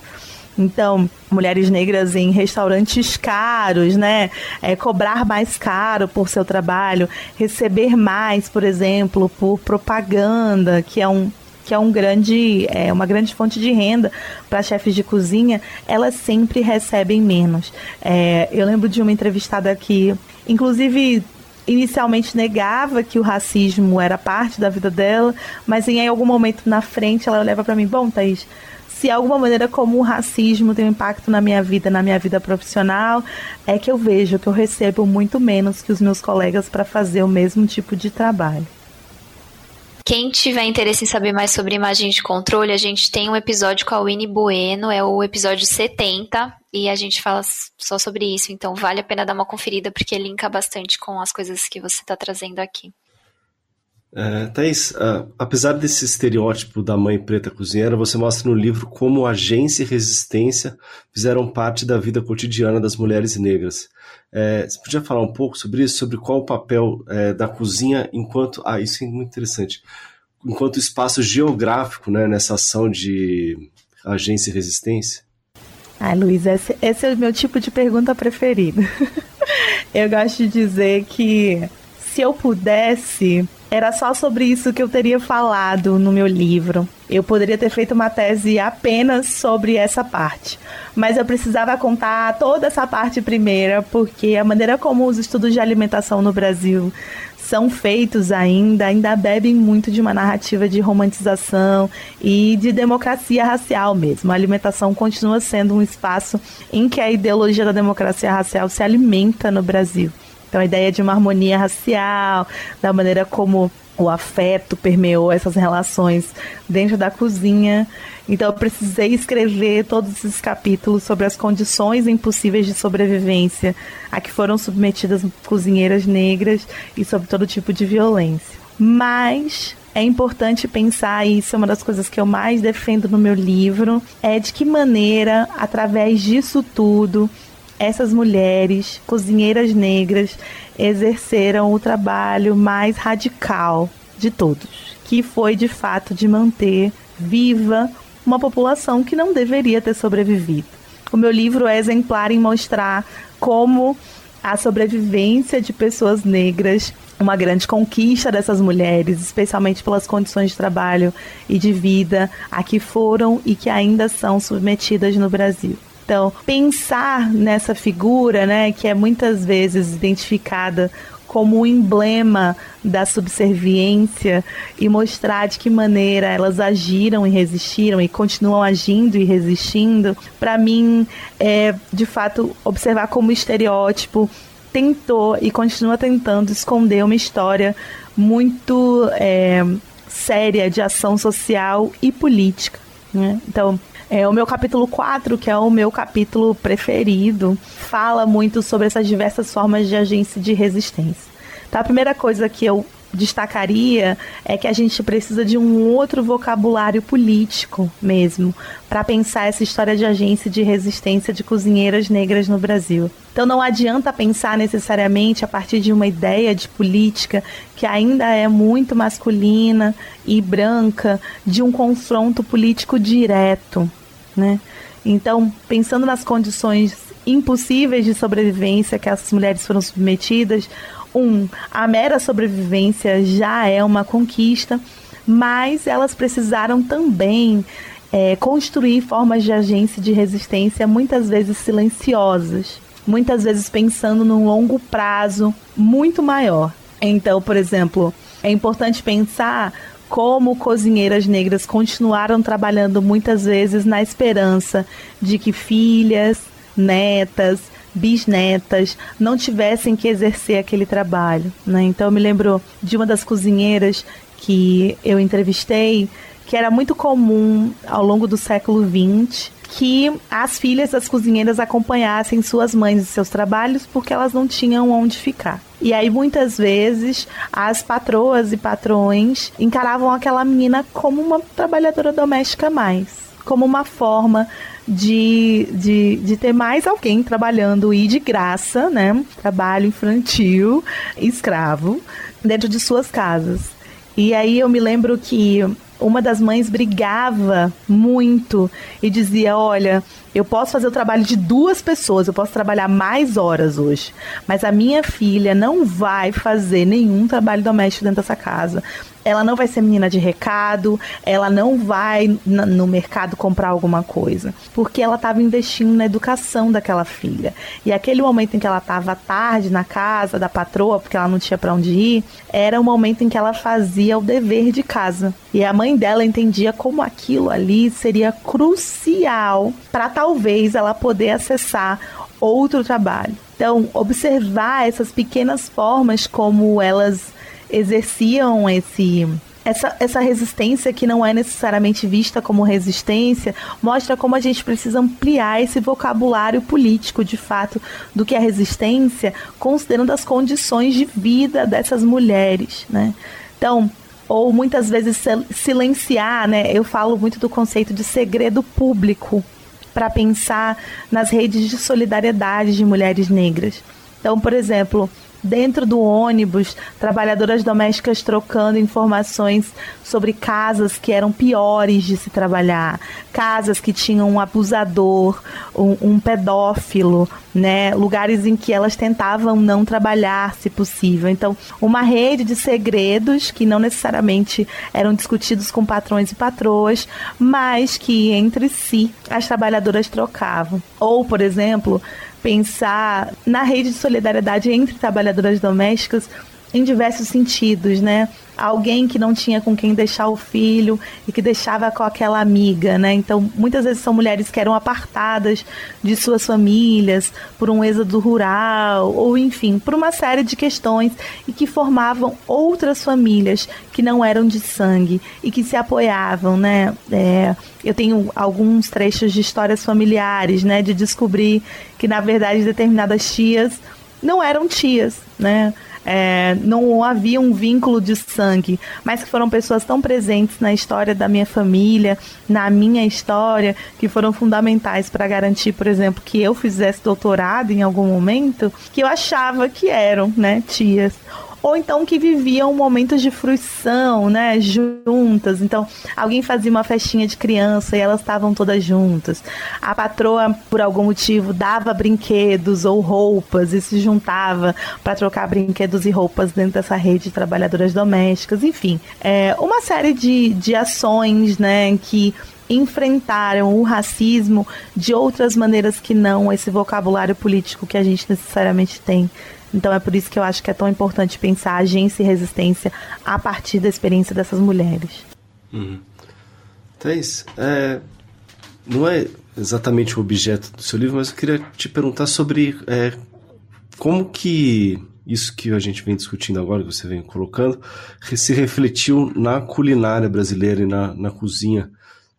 Então, mulheres negras em restaurantes caros, né? É, cobrar mais caro por seu trabalho, receber mais, por exemplo, por propaganda, que é um que é um grande, é, uma grande fonte de renda para chefes de cozinha, elas sempre recebem menos. É, eu lembro de uma entrevistada que inclusive inicialmente negava que o racismo era parte da vida dela, mas em algum momento na frente ela leva para mim, bom, Thaís, se alguma maneira como o racismo tem um impacto na minha vida, na minha vida profissional, é que eu vejo que eu recebo muito menos que os meus colegas para fazer o mesmo tipo de trabalho. Quem tiver interesse em saber mais sobre imagem de controle, a gente tem um episódio com a Winnie Bueno, é o episódio 70, e a gente fala só sobre isso, então vale a pena dar uma conferida, porque linka bastante com as coisas que você está trazendo aqui. É, Thaís, uh, apesar desse estereótipo da mãe preta cozinheira, você mostra no livro como agência e resistência fizeram parte da vida cotidiana das mulheres negras. É, você podia falar um pouco sobre isso, sobre qual o papel é, da cozinha enquanto. Ah, isso é muito interessante. Enquanto espaço geográfico né, nessa ação de agência e resistência? Ai, Luiz, esse, esse é o meu tipo de pergunta preferida. eu gosto de dizer que se eu pudesse, era só sobre isso que eu teria falado no meu livro. Eu poderia ter feito uma tese apenas sobre essa parte, mas eu precisava contar toda essa parte primeira, porque a maneira como os estudos de alimentação no Brasil são feitos ainda, ainda bebem muito de uma narrativa de romantização e de democracia racial mesmo. A alimentação continua sendo um espaço em que a ideologia da democracia racial se alimenta no Brasil. Então, a ideia de uma harmonia racial, da maneira como o afeto permeou essas relações dentro da cozinha. Então eu precisei escrever todos esses capítulos sobre as condições impossíveis de sobrevivência a que foram submetidas cozinheiras negras e sobre todo tipo de violência. Mas é importante pensar, e isso é uma das coisas que eu mais defendo no meu livro, é de que maneira, através disso tudo, essas mulheres, cozinheiras negras, exerceram o trabalho mais radical de todos, que foi de fato de manter viva uma população que não deveria ter sobrevivido. O meu livro é exemplar em mostrar como a sobrevivência de pessoas negras uma grande conquista dessas mulheres, especialmente pelas condições de trabalho e de vida a que foram e que ainda são submetidas no Brasil. Então, pensar nessa figura, né, que é muitas vezes identificada como o emblema da subserviência e mostrar de que maneira elas agiram e resistiram e continuam agindo e resistindo, para mim é de fato observar como estereótipo tentou e continua tentando esconder uma história muito é, séria de ação social e política. Né? Então, é, o meu capítulo 4, que é o meu capítulo preferido, fala muito sobre essas diversas formas de agência de resistência. Então, a primeira coisa que eu destacaria é que a gente precisa de um outro vocabulário político mesmo para pensar essa história de agência de resistência de cozinheiras negras no Brasil. Então não adianta pensar necessariamente a partir de uma ideia de política que ainda é muito masculina e branca de um confronto político direto, né? Então, pensando nas condições impossíveis de sobrevivência que essas mulheres foram submetidas, um, a mera sobrevivência já é uma conquista, mas elas precisaram também é, construir formas de agência de resistência muitas vezes silenciosas, muitas vezes pensando num longo prazo muito maior. Então, por exemplo, é importante pensar como cozinheiras negras continuaram trabalhando muitas vezes na esperança de que filhas, netas, bisnetas não tivessem que exercer aquele trabalho. Né? Então eu me lembro de uma das cozinheiras que eu entrevistei, que era muito comum ao longo do século XX que as filhas das cozinheiras acompanhassem suas mães em seus trabalhos porque elas não tinham onde ficar. E aí muitas vezes as patroas e patrões encaravam aquela menina como uma trabalhadora doméstica mais, como uma forma de, de, de ter mais alguém trabalhando e de graça, né? Trabalho infantil, escravo, dentro de suas casas. E aí eu me lembro que uma das mães brigava muito e dizia: Olha, eu posso fazer o trabalho de duas pessoas, eu posso trabalhar mais horas hoje, mas a minha filha não vai fazer nenhum trabalho doméstico dentro dessa casa ela não vai ser menina de recado, ela não vai no mercado comprar alguma coisa, porque ela estava investindo na educação daquela filha. E aquele momento em que ela estava tarde na casa da patroa, porque ela não tinha para onde ir, era o momento em que ela fazia o dever de casa. E a mãe dela entendia como aquilo ali seria crucial para talvez ela poder acessar outro trabalho. Então, observar essas pequenas formas como elas exerciam esse essa, essa resistência que não é necessariamente vista como resistência mostra como a gente precisa ampliar esse vocabulário político de fato do que é resistência, considerando as condições de vida dessas mulheres, né? Então, ou muitas vezes silenciar, né? Eu falo muito do conceito de segredo público para pensar nas redes de solidariedade de mulheres negras. Então, por exemplo, dentro do ônibus, trabalhadoras domésticas trocando informações sobre casas que eram piores de se trabalhar, casas que tinham um abusador, um, um pedófilo, né? Lugares em que elas tentavam não trabalhar, se possível. Então, uma rede de segredos que não necessariamente eram discutidos com patrões e patroas, mas que entre si as trabalhadoras trocavam. Ou, por exemplo, pensar na rede de solidariedade entre trabalhadoras domésticas em diversos sentidos, né? Alguém que não tinha com quem deixar o filho e que deixava com aquela amiga, né? Então, muitas vezes são mulheres que eram apartadas de suas famílias por um êxodo rural, ou enfim, por uma série de questões e que formavam outras famílias que não eram de sangue e que se apoiavam, né? É, eu tenho alguns trechos de histórias familiares, né? De descobrir que, na verdade, determinadas tias não eram tias, né? É, não havia um vínculo de sangue, mas que foram pessoas tão presentes na história da minha família, na minha história, que foram fundamentais para garantir, por exemplo, que eu fizesse doutorado em algum momento, que eu achava que eram, né, tias ou então que viviam momentos de fruição, né, juntas. Então, alguém fazia uma festinha de criança e elas estavam todas juntas. A patroa, por algum motivo, dava brinquedos ou roupas e se juntava para trocar brinquedos e roupas dentro dessa rede de trabalhadoras domésticas. Enfim, é uma série de, de ações, né, que enfrentaram o racismo de outras maneiras que não esse vocabulário político que a gente necessariamente tem. Então é por isso que eu acho que é tão importante pensar agência e resistência a partir da experiência dessas mulheres. Uhum. Thais, é, não é exatamente o objeto do seu livro, mas eu queria te perguntar sobre é, como que isso que a gente vem discutindo agora, que você vem colocando, se refletiu na culinária brasileira e na, na cozinha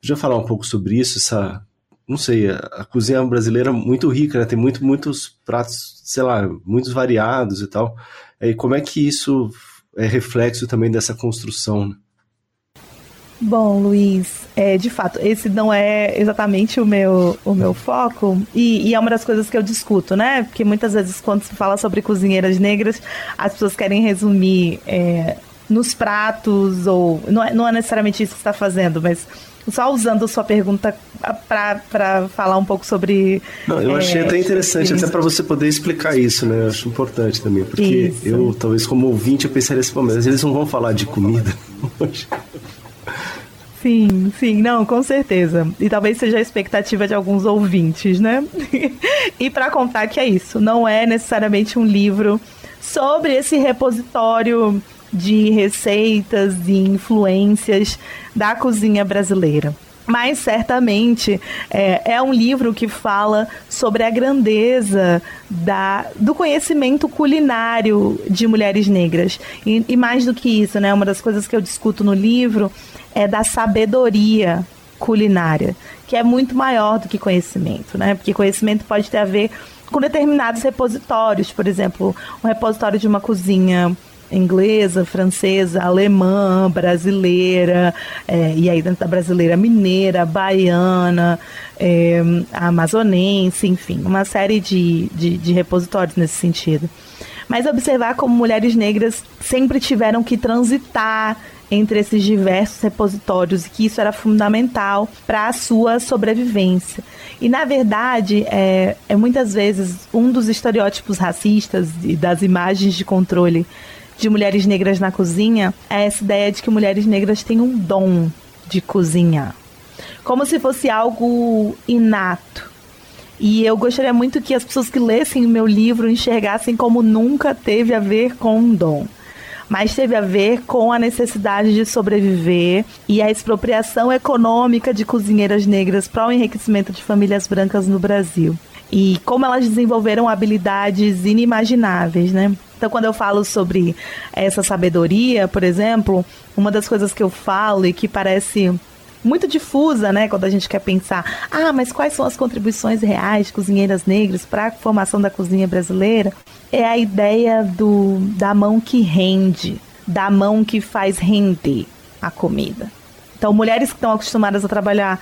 Podia falar um pouco sobre isso, essa não sei, a, a cozinha brasileira é muito rica, né? Tem muito, muitos pratos, sei lá, muitos variados e tal. E como é que isso é reflexo também dessa construção? Né? Bom, Luiz, é, de fato, esse não é exatamente o meu, o meu foco, e, e, é uma das coisas que eu discuto, né? Porque muitas vezes, quando se fala sobre cozinheiras negras, as pessoas querem resumir é, nos pratos, ou. Não é, não é necessariamente isso que está fazendo, mas só usando sua pergunta para falar um pouco sobre. Não, eu achei é, até interessante, até para você poder explicar isso, né? Eu acho importante também, porque isso. eu, talvez como ouvinte, eu pensaria assim, mas eles não vão falar de comida hoje. Sim, sim, não, com certeza. E talvez seja a expectativa de alguns ouvintes, né? e para contar que é isso, não é necessariamente um livro sobre esse repositório de receitas e influências da cozinha brasileira. Mas certamente é, é, um livro que fala sobre a grandeza da, do conhecimento culinário de mulheres negras. E, e mais do que isso, né, uma das coisas que eu discuto no livro é da sabedoria culinária, que é muito maior do que conhecimento, né? Porque conhecimento pode ter a ver com determinados repositórios, por exemplo, um repositório de uma cozinha inglesa, francesa, alemã, brasileira, é, e aí dentro da brasileira mineira, baiana, é, amazonense, enfim, uma série de, de, de repositórios nesse sentido. Mas observar como mulheres negras sempre tiveram que transitar entre esses diversos repositórios e que isso era fundamental para a sua sobrevivência. E, na verdade, é, é muitas vezes um dos estereótipos racistas e das imagens de controle de mulheres negras na cozinha é essa ideia de que mulheres negras têm um dom de cozinhar. Como se fosse algo inato. E eu gostaria muito que as pessoas que lessem o meu livro enxergassem como nunca teve a ver com um dom mas teve a ver com a necessidade de sobreviver e a expropriação econômica de cozinheiras negras para o enriquecimento de famílias brancas no Brasil. E como elas desenvolveram habilidades inimagináveis, né? Então, quando eu falo sobre essa sabedoria, por exemplo, uma das coisas que eu falo e que parece muito difusa, né, quando a gente quer pensar, ah, mas quais são as contribuições reais de cozinheiras negras para a formação da cozinha brasileira? É a ideia do da mão que rende, da mão que faz render a comida. Então, mulheres que estão acostumadas a trabalhar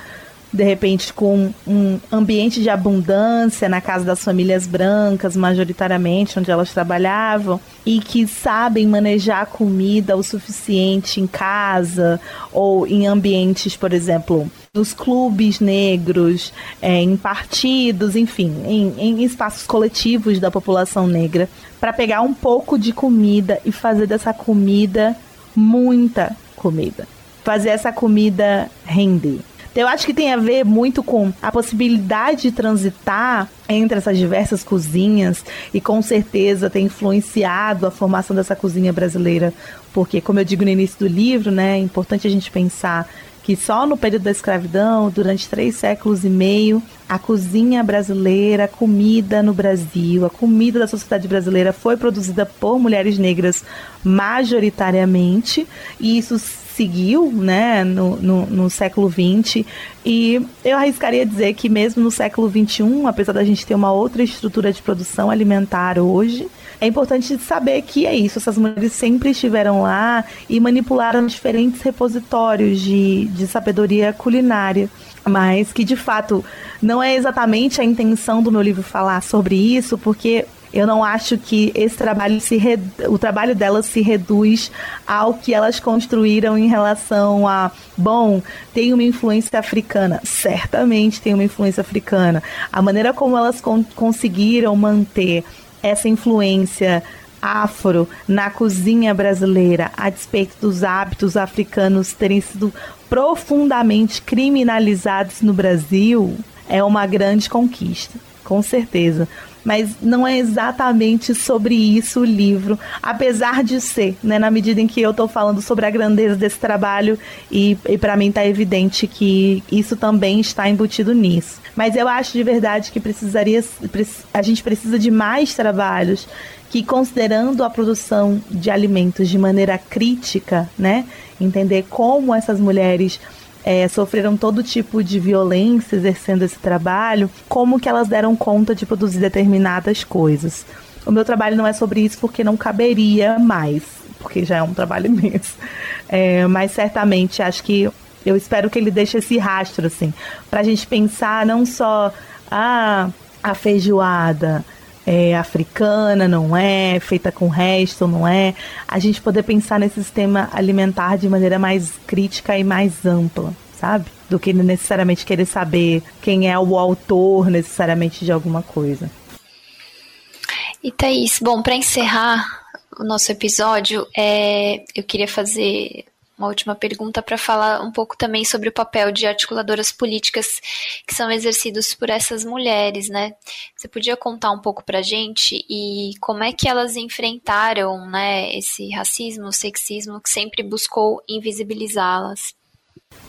de repente com um ambiente de abundância na casa das famílias brancas, majoritariamente, onde elas trabalhavam, e que sabem manejar comida o suficiente em casa ou em ambientes, por exemplo, nos clubes negros, é, em partidos, enfim, em, em espaços coletivos da população negra, para pegar um pouco de comida e fazer dessa comida muita comida. Fazer essa comida render. Então, eu acho que tem a ver muito com a possibilidade de transitar entre essas diversas cozinhas e com certeza tem influenciado a formação dessa cozinha brasileira, porque como eu digo no início do livro, né, é importante a gente pensar que só no período da escravidão, durante três séculos e meio, a cozinha brasileira, a comida no Brasil, a comida da sociedade brasileira foi produzida por mulheres negras majoritariamente, e isso seguiu né, no, no, no, século XX. E eu arriscaria dizer que mesmo no século XXI, apesar da gente ter uma outra estrutura de produção alimentar hoje, é importante saber que é isso, essas mulheres sempre estiveram lá e manipularam diferentes repositórios de, de sabedoria culinária mas que de fato não é exatamente a intenção do meu livro falar sobre isso, porque eu não acho que esse trabalho se o trabalho delas se reduz ao que elas construíram em relação a, bom, tem uma influência africana. Certamente tem uma influência africana. A maneira como elas con conseguiram manter essa influência afro na cozinha brasileira, a despeito dos hábitos africanos terem sido profundamente criminalizados no Brasil, é uma grande conquista, com certeza. Mas não é exatamente sobre isso o livro, apesar de ser, né, na medida em que eu estou falando sobre a grandeza desse trabalho e, e para mim está evidente que isso também está embutido nisso. Mas eu acho de verdade que precisaria, a gente precisa de mais trabalhos que considerando a produção de alimentos de maneira crítica, né, entender como essas mulheres é, sofreram todo tipo de violência exercendo esse trabalho, como que elas deram conta de produzir determinadas coisas. O meu trabalho não é sobre isso porque não caberia mais, porque já é um trabalho imenso. É, mas certamente acho que eu espero que ele deixe esse rastro assim, para a gente pensar não só ah, a feijoada, é africana, não é, feita com resto, não é. A gente poder pensar nesse sistema alimentar de maneira mais crítica e mais ampla, sabe? Do que necessariamente querer saber quem é o autor necessariamente de alguma coisa. E Thaís, bom, para encerrar o nosso episódio, é, eu queria fazer uma última pergunta para falar um pouco também sobre o papel de articuladoras políticas que são exercidos por essas mulheres, né? Você podia contar um pouco para a gente e como é que elas enfrentaram, né, esse racismo, sexismo que sempre buscou invisibilizá-las?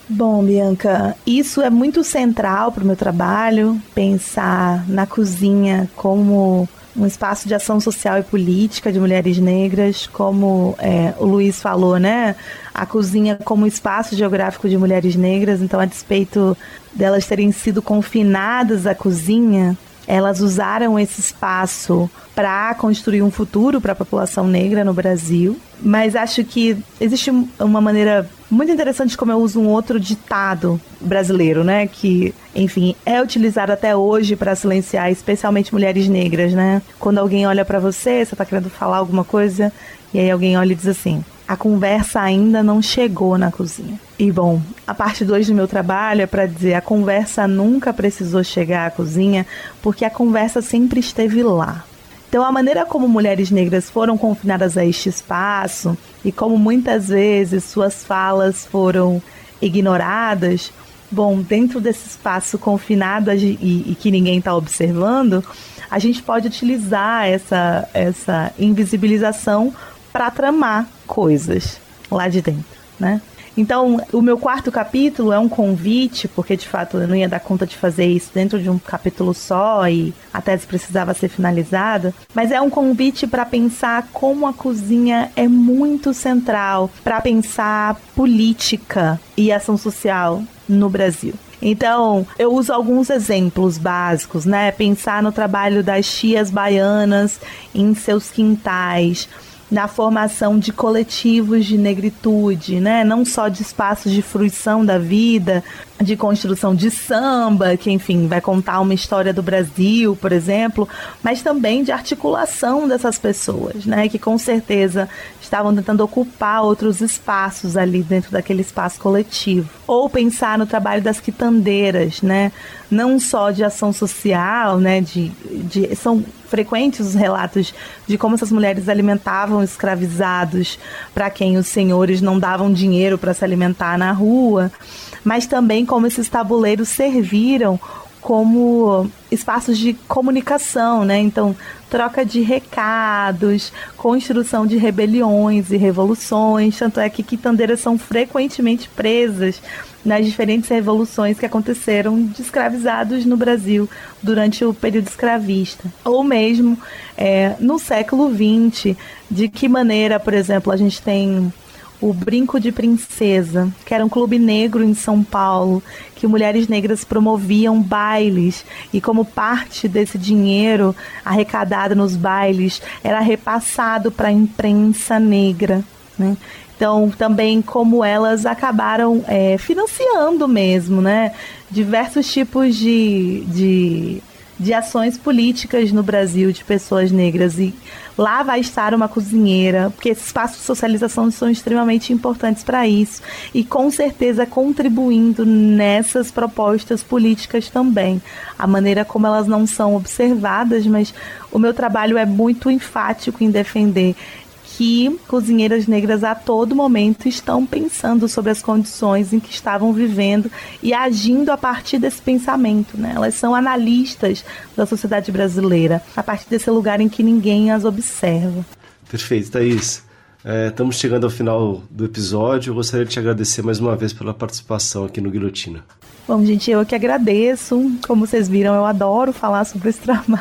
Bom, Bianca, isso é muito central para o meu trabalho, pensar na cozinha como um espaço de ação social e política de mulheres negras, como é, o Luiz falou, né? A cozinha como espaço geográfico de mulheres negras, então a despeito delas terem sido confinadas à cozinha, elas usaram esse espaço para construir um futuro para a população negra no Brasil. Mas acho que existe uma maneira muito interessante como eu uso um outro ditado brasileiro, né? Que, enfim, é utilizado até hoje para silenciar especialmente mulheres negras, né? Quando alguém olha para você, você está querendo falar alguma coisa, e aí alguém olha e diz assim: a conversa ainda não chegou na cozinha. E bom, a parte 2 do meu trabalho é para dizer a conversa nunca precisou chegar à cozinha, porque a conversa sempre esteve lá. Então, a maneira como mulheres negras foram confinadas a este espaço e como muitas vezes suas falas foram ignoradas, bom, dentro desse espaço confinado e, e que ninguém está observando, a gente pode utilizar essa, essa invisibilização para tramar coisas lá de dentro, né? Então, o meu quarto capítulo é um convite, porque de fato eu não ia dar conta de fazer isso dentro de um capítulo só e a tese precisava ser finalizada, mas é um convite para pensar como a cozinha é muito central para pensar política e ação social no Brasil. Então, eu uso alguns exemplos básicos, né? Pensar no trabalho das tias baianas em seus quintais, na formação de coletivos de negritude, né? Não só de espaços de fruição da vida, de construção de samba, que enfim vai contar uma história do Brasil, por exemplo, mas também de articulação dessas pessoas, né? Que com certeza estavam tentando ocupar outros espaços ali dentro daquele espaço coletivo. Ou pensar no trabalho das quitandeiras, né? Não só de ação social, né? De, de são frequentes os relatos de como essas mulheres alimentavam escravizados para quem os senhores não davam dinheiro para se alimentar na rua, mas também como esses tabuleiros serviram como espaços de comunicação, né? Então, troca de recados, construção de rebeliões e revoluções, tanto é que quitandeiras são frequentemente presas nas diferentes revoluções que aconteceram de escravizados no Brasil durante o período escravista. Ou mesmo é, no século XX, de que maneira, por exemplo, a gente tem o Brinco de Princesa, que era um clube negro em São Paulo, que mulheres negras promoviam bailes e como parte desse dinheiro arrecadado nos bailes era repassado para a imprensa negra. Né? Então, também como elas acabaram é, financiando mesmo, né? Diversos tipos de, de, de ações políticas no Brasil de pessoas negras e lá vai estar uma cozinheira, porque esses espaços de socialização são extremamente importantes para isso e com certeza contribuindo nessas propostas políticas também. A maneira como elas não são observadas, mas o meu trabalho é muito enfático em defender que cozinheiras negras a todo momento estão pensando sobre as condições em que estavam vivendo e agindo a partir desse pensamento. Né? Elas são analistas da sociedade brasileira, a partir desse lugar em que ninguém as observa. Perfeito, Thaís. É, estamos chegando ao final do episódio. Eu gostaria de te agradecer mais uma vez pela participação aqui no Guilhotina. Bom, gente, eu que agradeço. Como vocês viram, eu adoro falar sobre esse trabalho.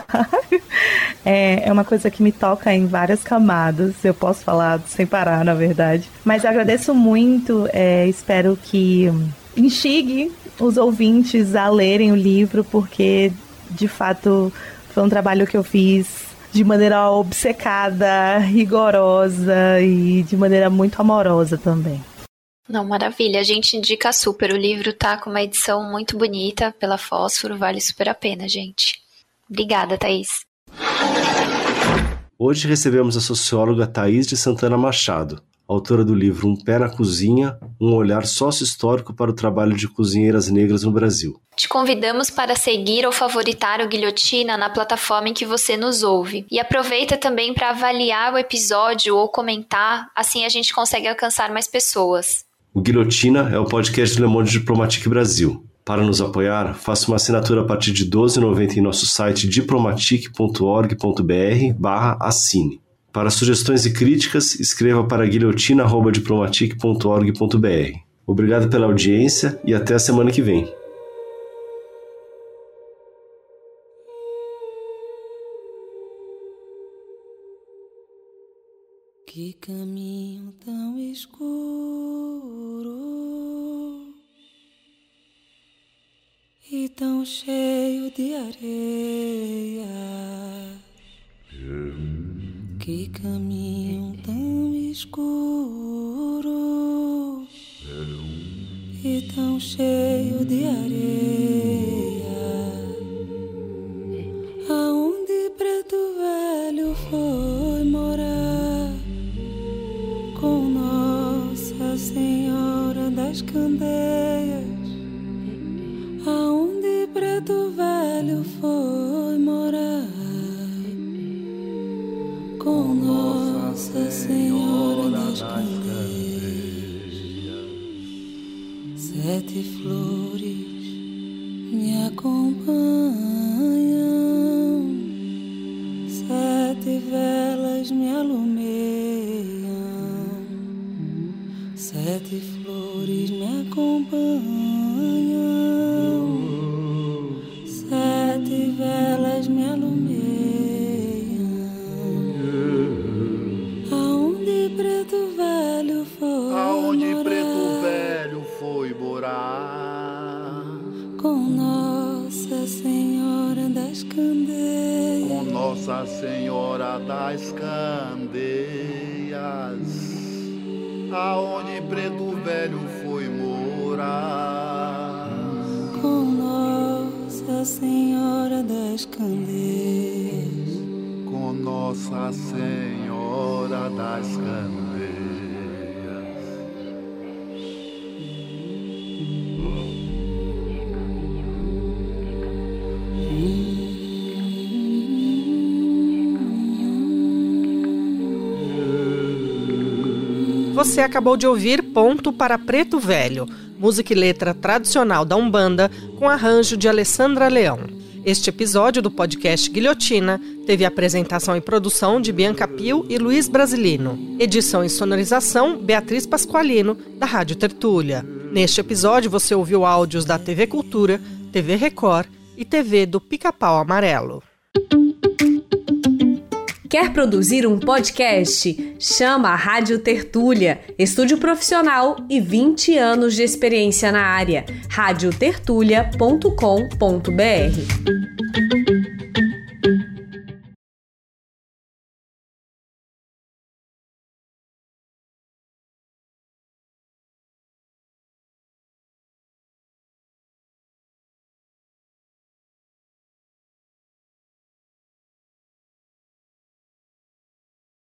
É, é uma coisa que me toca em várias camadas. Eu posso falar sem parar, na verdade. Mas eu agradeço muito. É, espero que instigue os ouvintes a lerem o livro, porque de fato foi um trabalho que eu fiz de maneira obcecada, rigorosa e de maneira muito amorosa também. Não, maravilha. A gente indica super. O livro tá com uma edição muito bonita pela Fósforo, vale super a pena, gente. Obrigada, Thaís. Hoje recebemos a socióloga Thaís de Santana Machado, autora do livro Um Pé na Cozinha, um olhar sócio-histórico para o trabalho de cozinheiras negras no Brasil. Te convidamos para seguir ou favoritar o Guilhotina na plataforma em que você nos ouve. E aproveita também para avaliar o episódio ou comentar, assim a gente consegue alcançar mais pessoas. O Guilhotina é o podcast do Le Monde Diplomatique Brasil. Para nos apoiar, faça uma assinatura a partir de R$ 12,90 em nosso site diplomatique.org.br barra assine. Para sugestões e críticas, escreva para guilhotina.diplomatique.org.br. Obrigado pela audiência e até a semana que vem. Que caminho tão escuro e tão cheio de areia. Que caminho tão escuro e tão cheio de areia. Aonde preto velho foi morar com Nossa Senhora das Candeias? Preto velho foi morar com Nossa Senhora das Candeias? Sete flores me acompanham, sete velas me alumeiam, sete flores me acompanham, sete velas me alumeiam. Aonde preto velho foi Aonde morar? preto velho foi morar Com Nossa Senhora das Candeias. com Nossa Senhora das Candeias. Senhora das Candeias. com Nossa Senhora das Candeias. Você acabou de ouvir Ponto para Preto Velho, música e letra tradicional da Umbanda, com arranjo de Alessandra Leão. Este episódio do podcast Guilhotina teve apresentação e produção de Bianca Pio e Luiz Brasilino. Edição e sonorização, Beatriz Pasqualino, da Rádio Tertúlia. Neste episódio você ouviu áudios da TV Cultura, TV Record e TV do Pica-Pau Amarelo. Quer produzir um podcast? Chama a Rádio Tertúlia, estúdio profissional e 20 anos de experiência na área. radiotertulia.com.br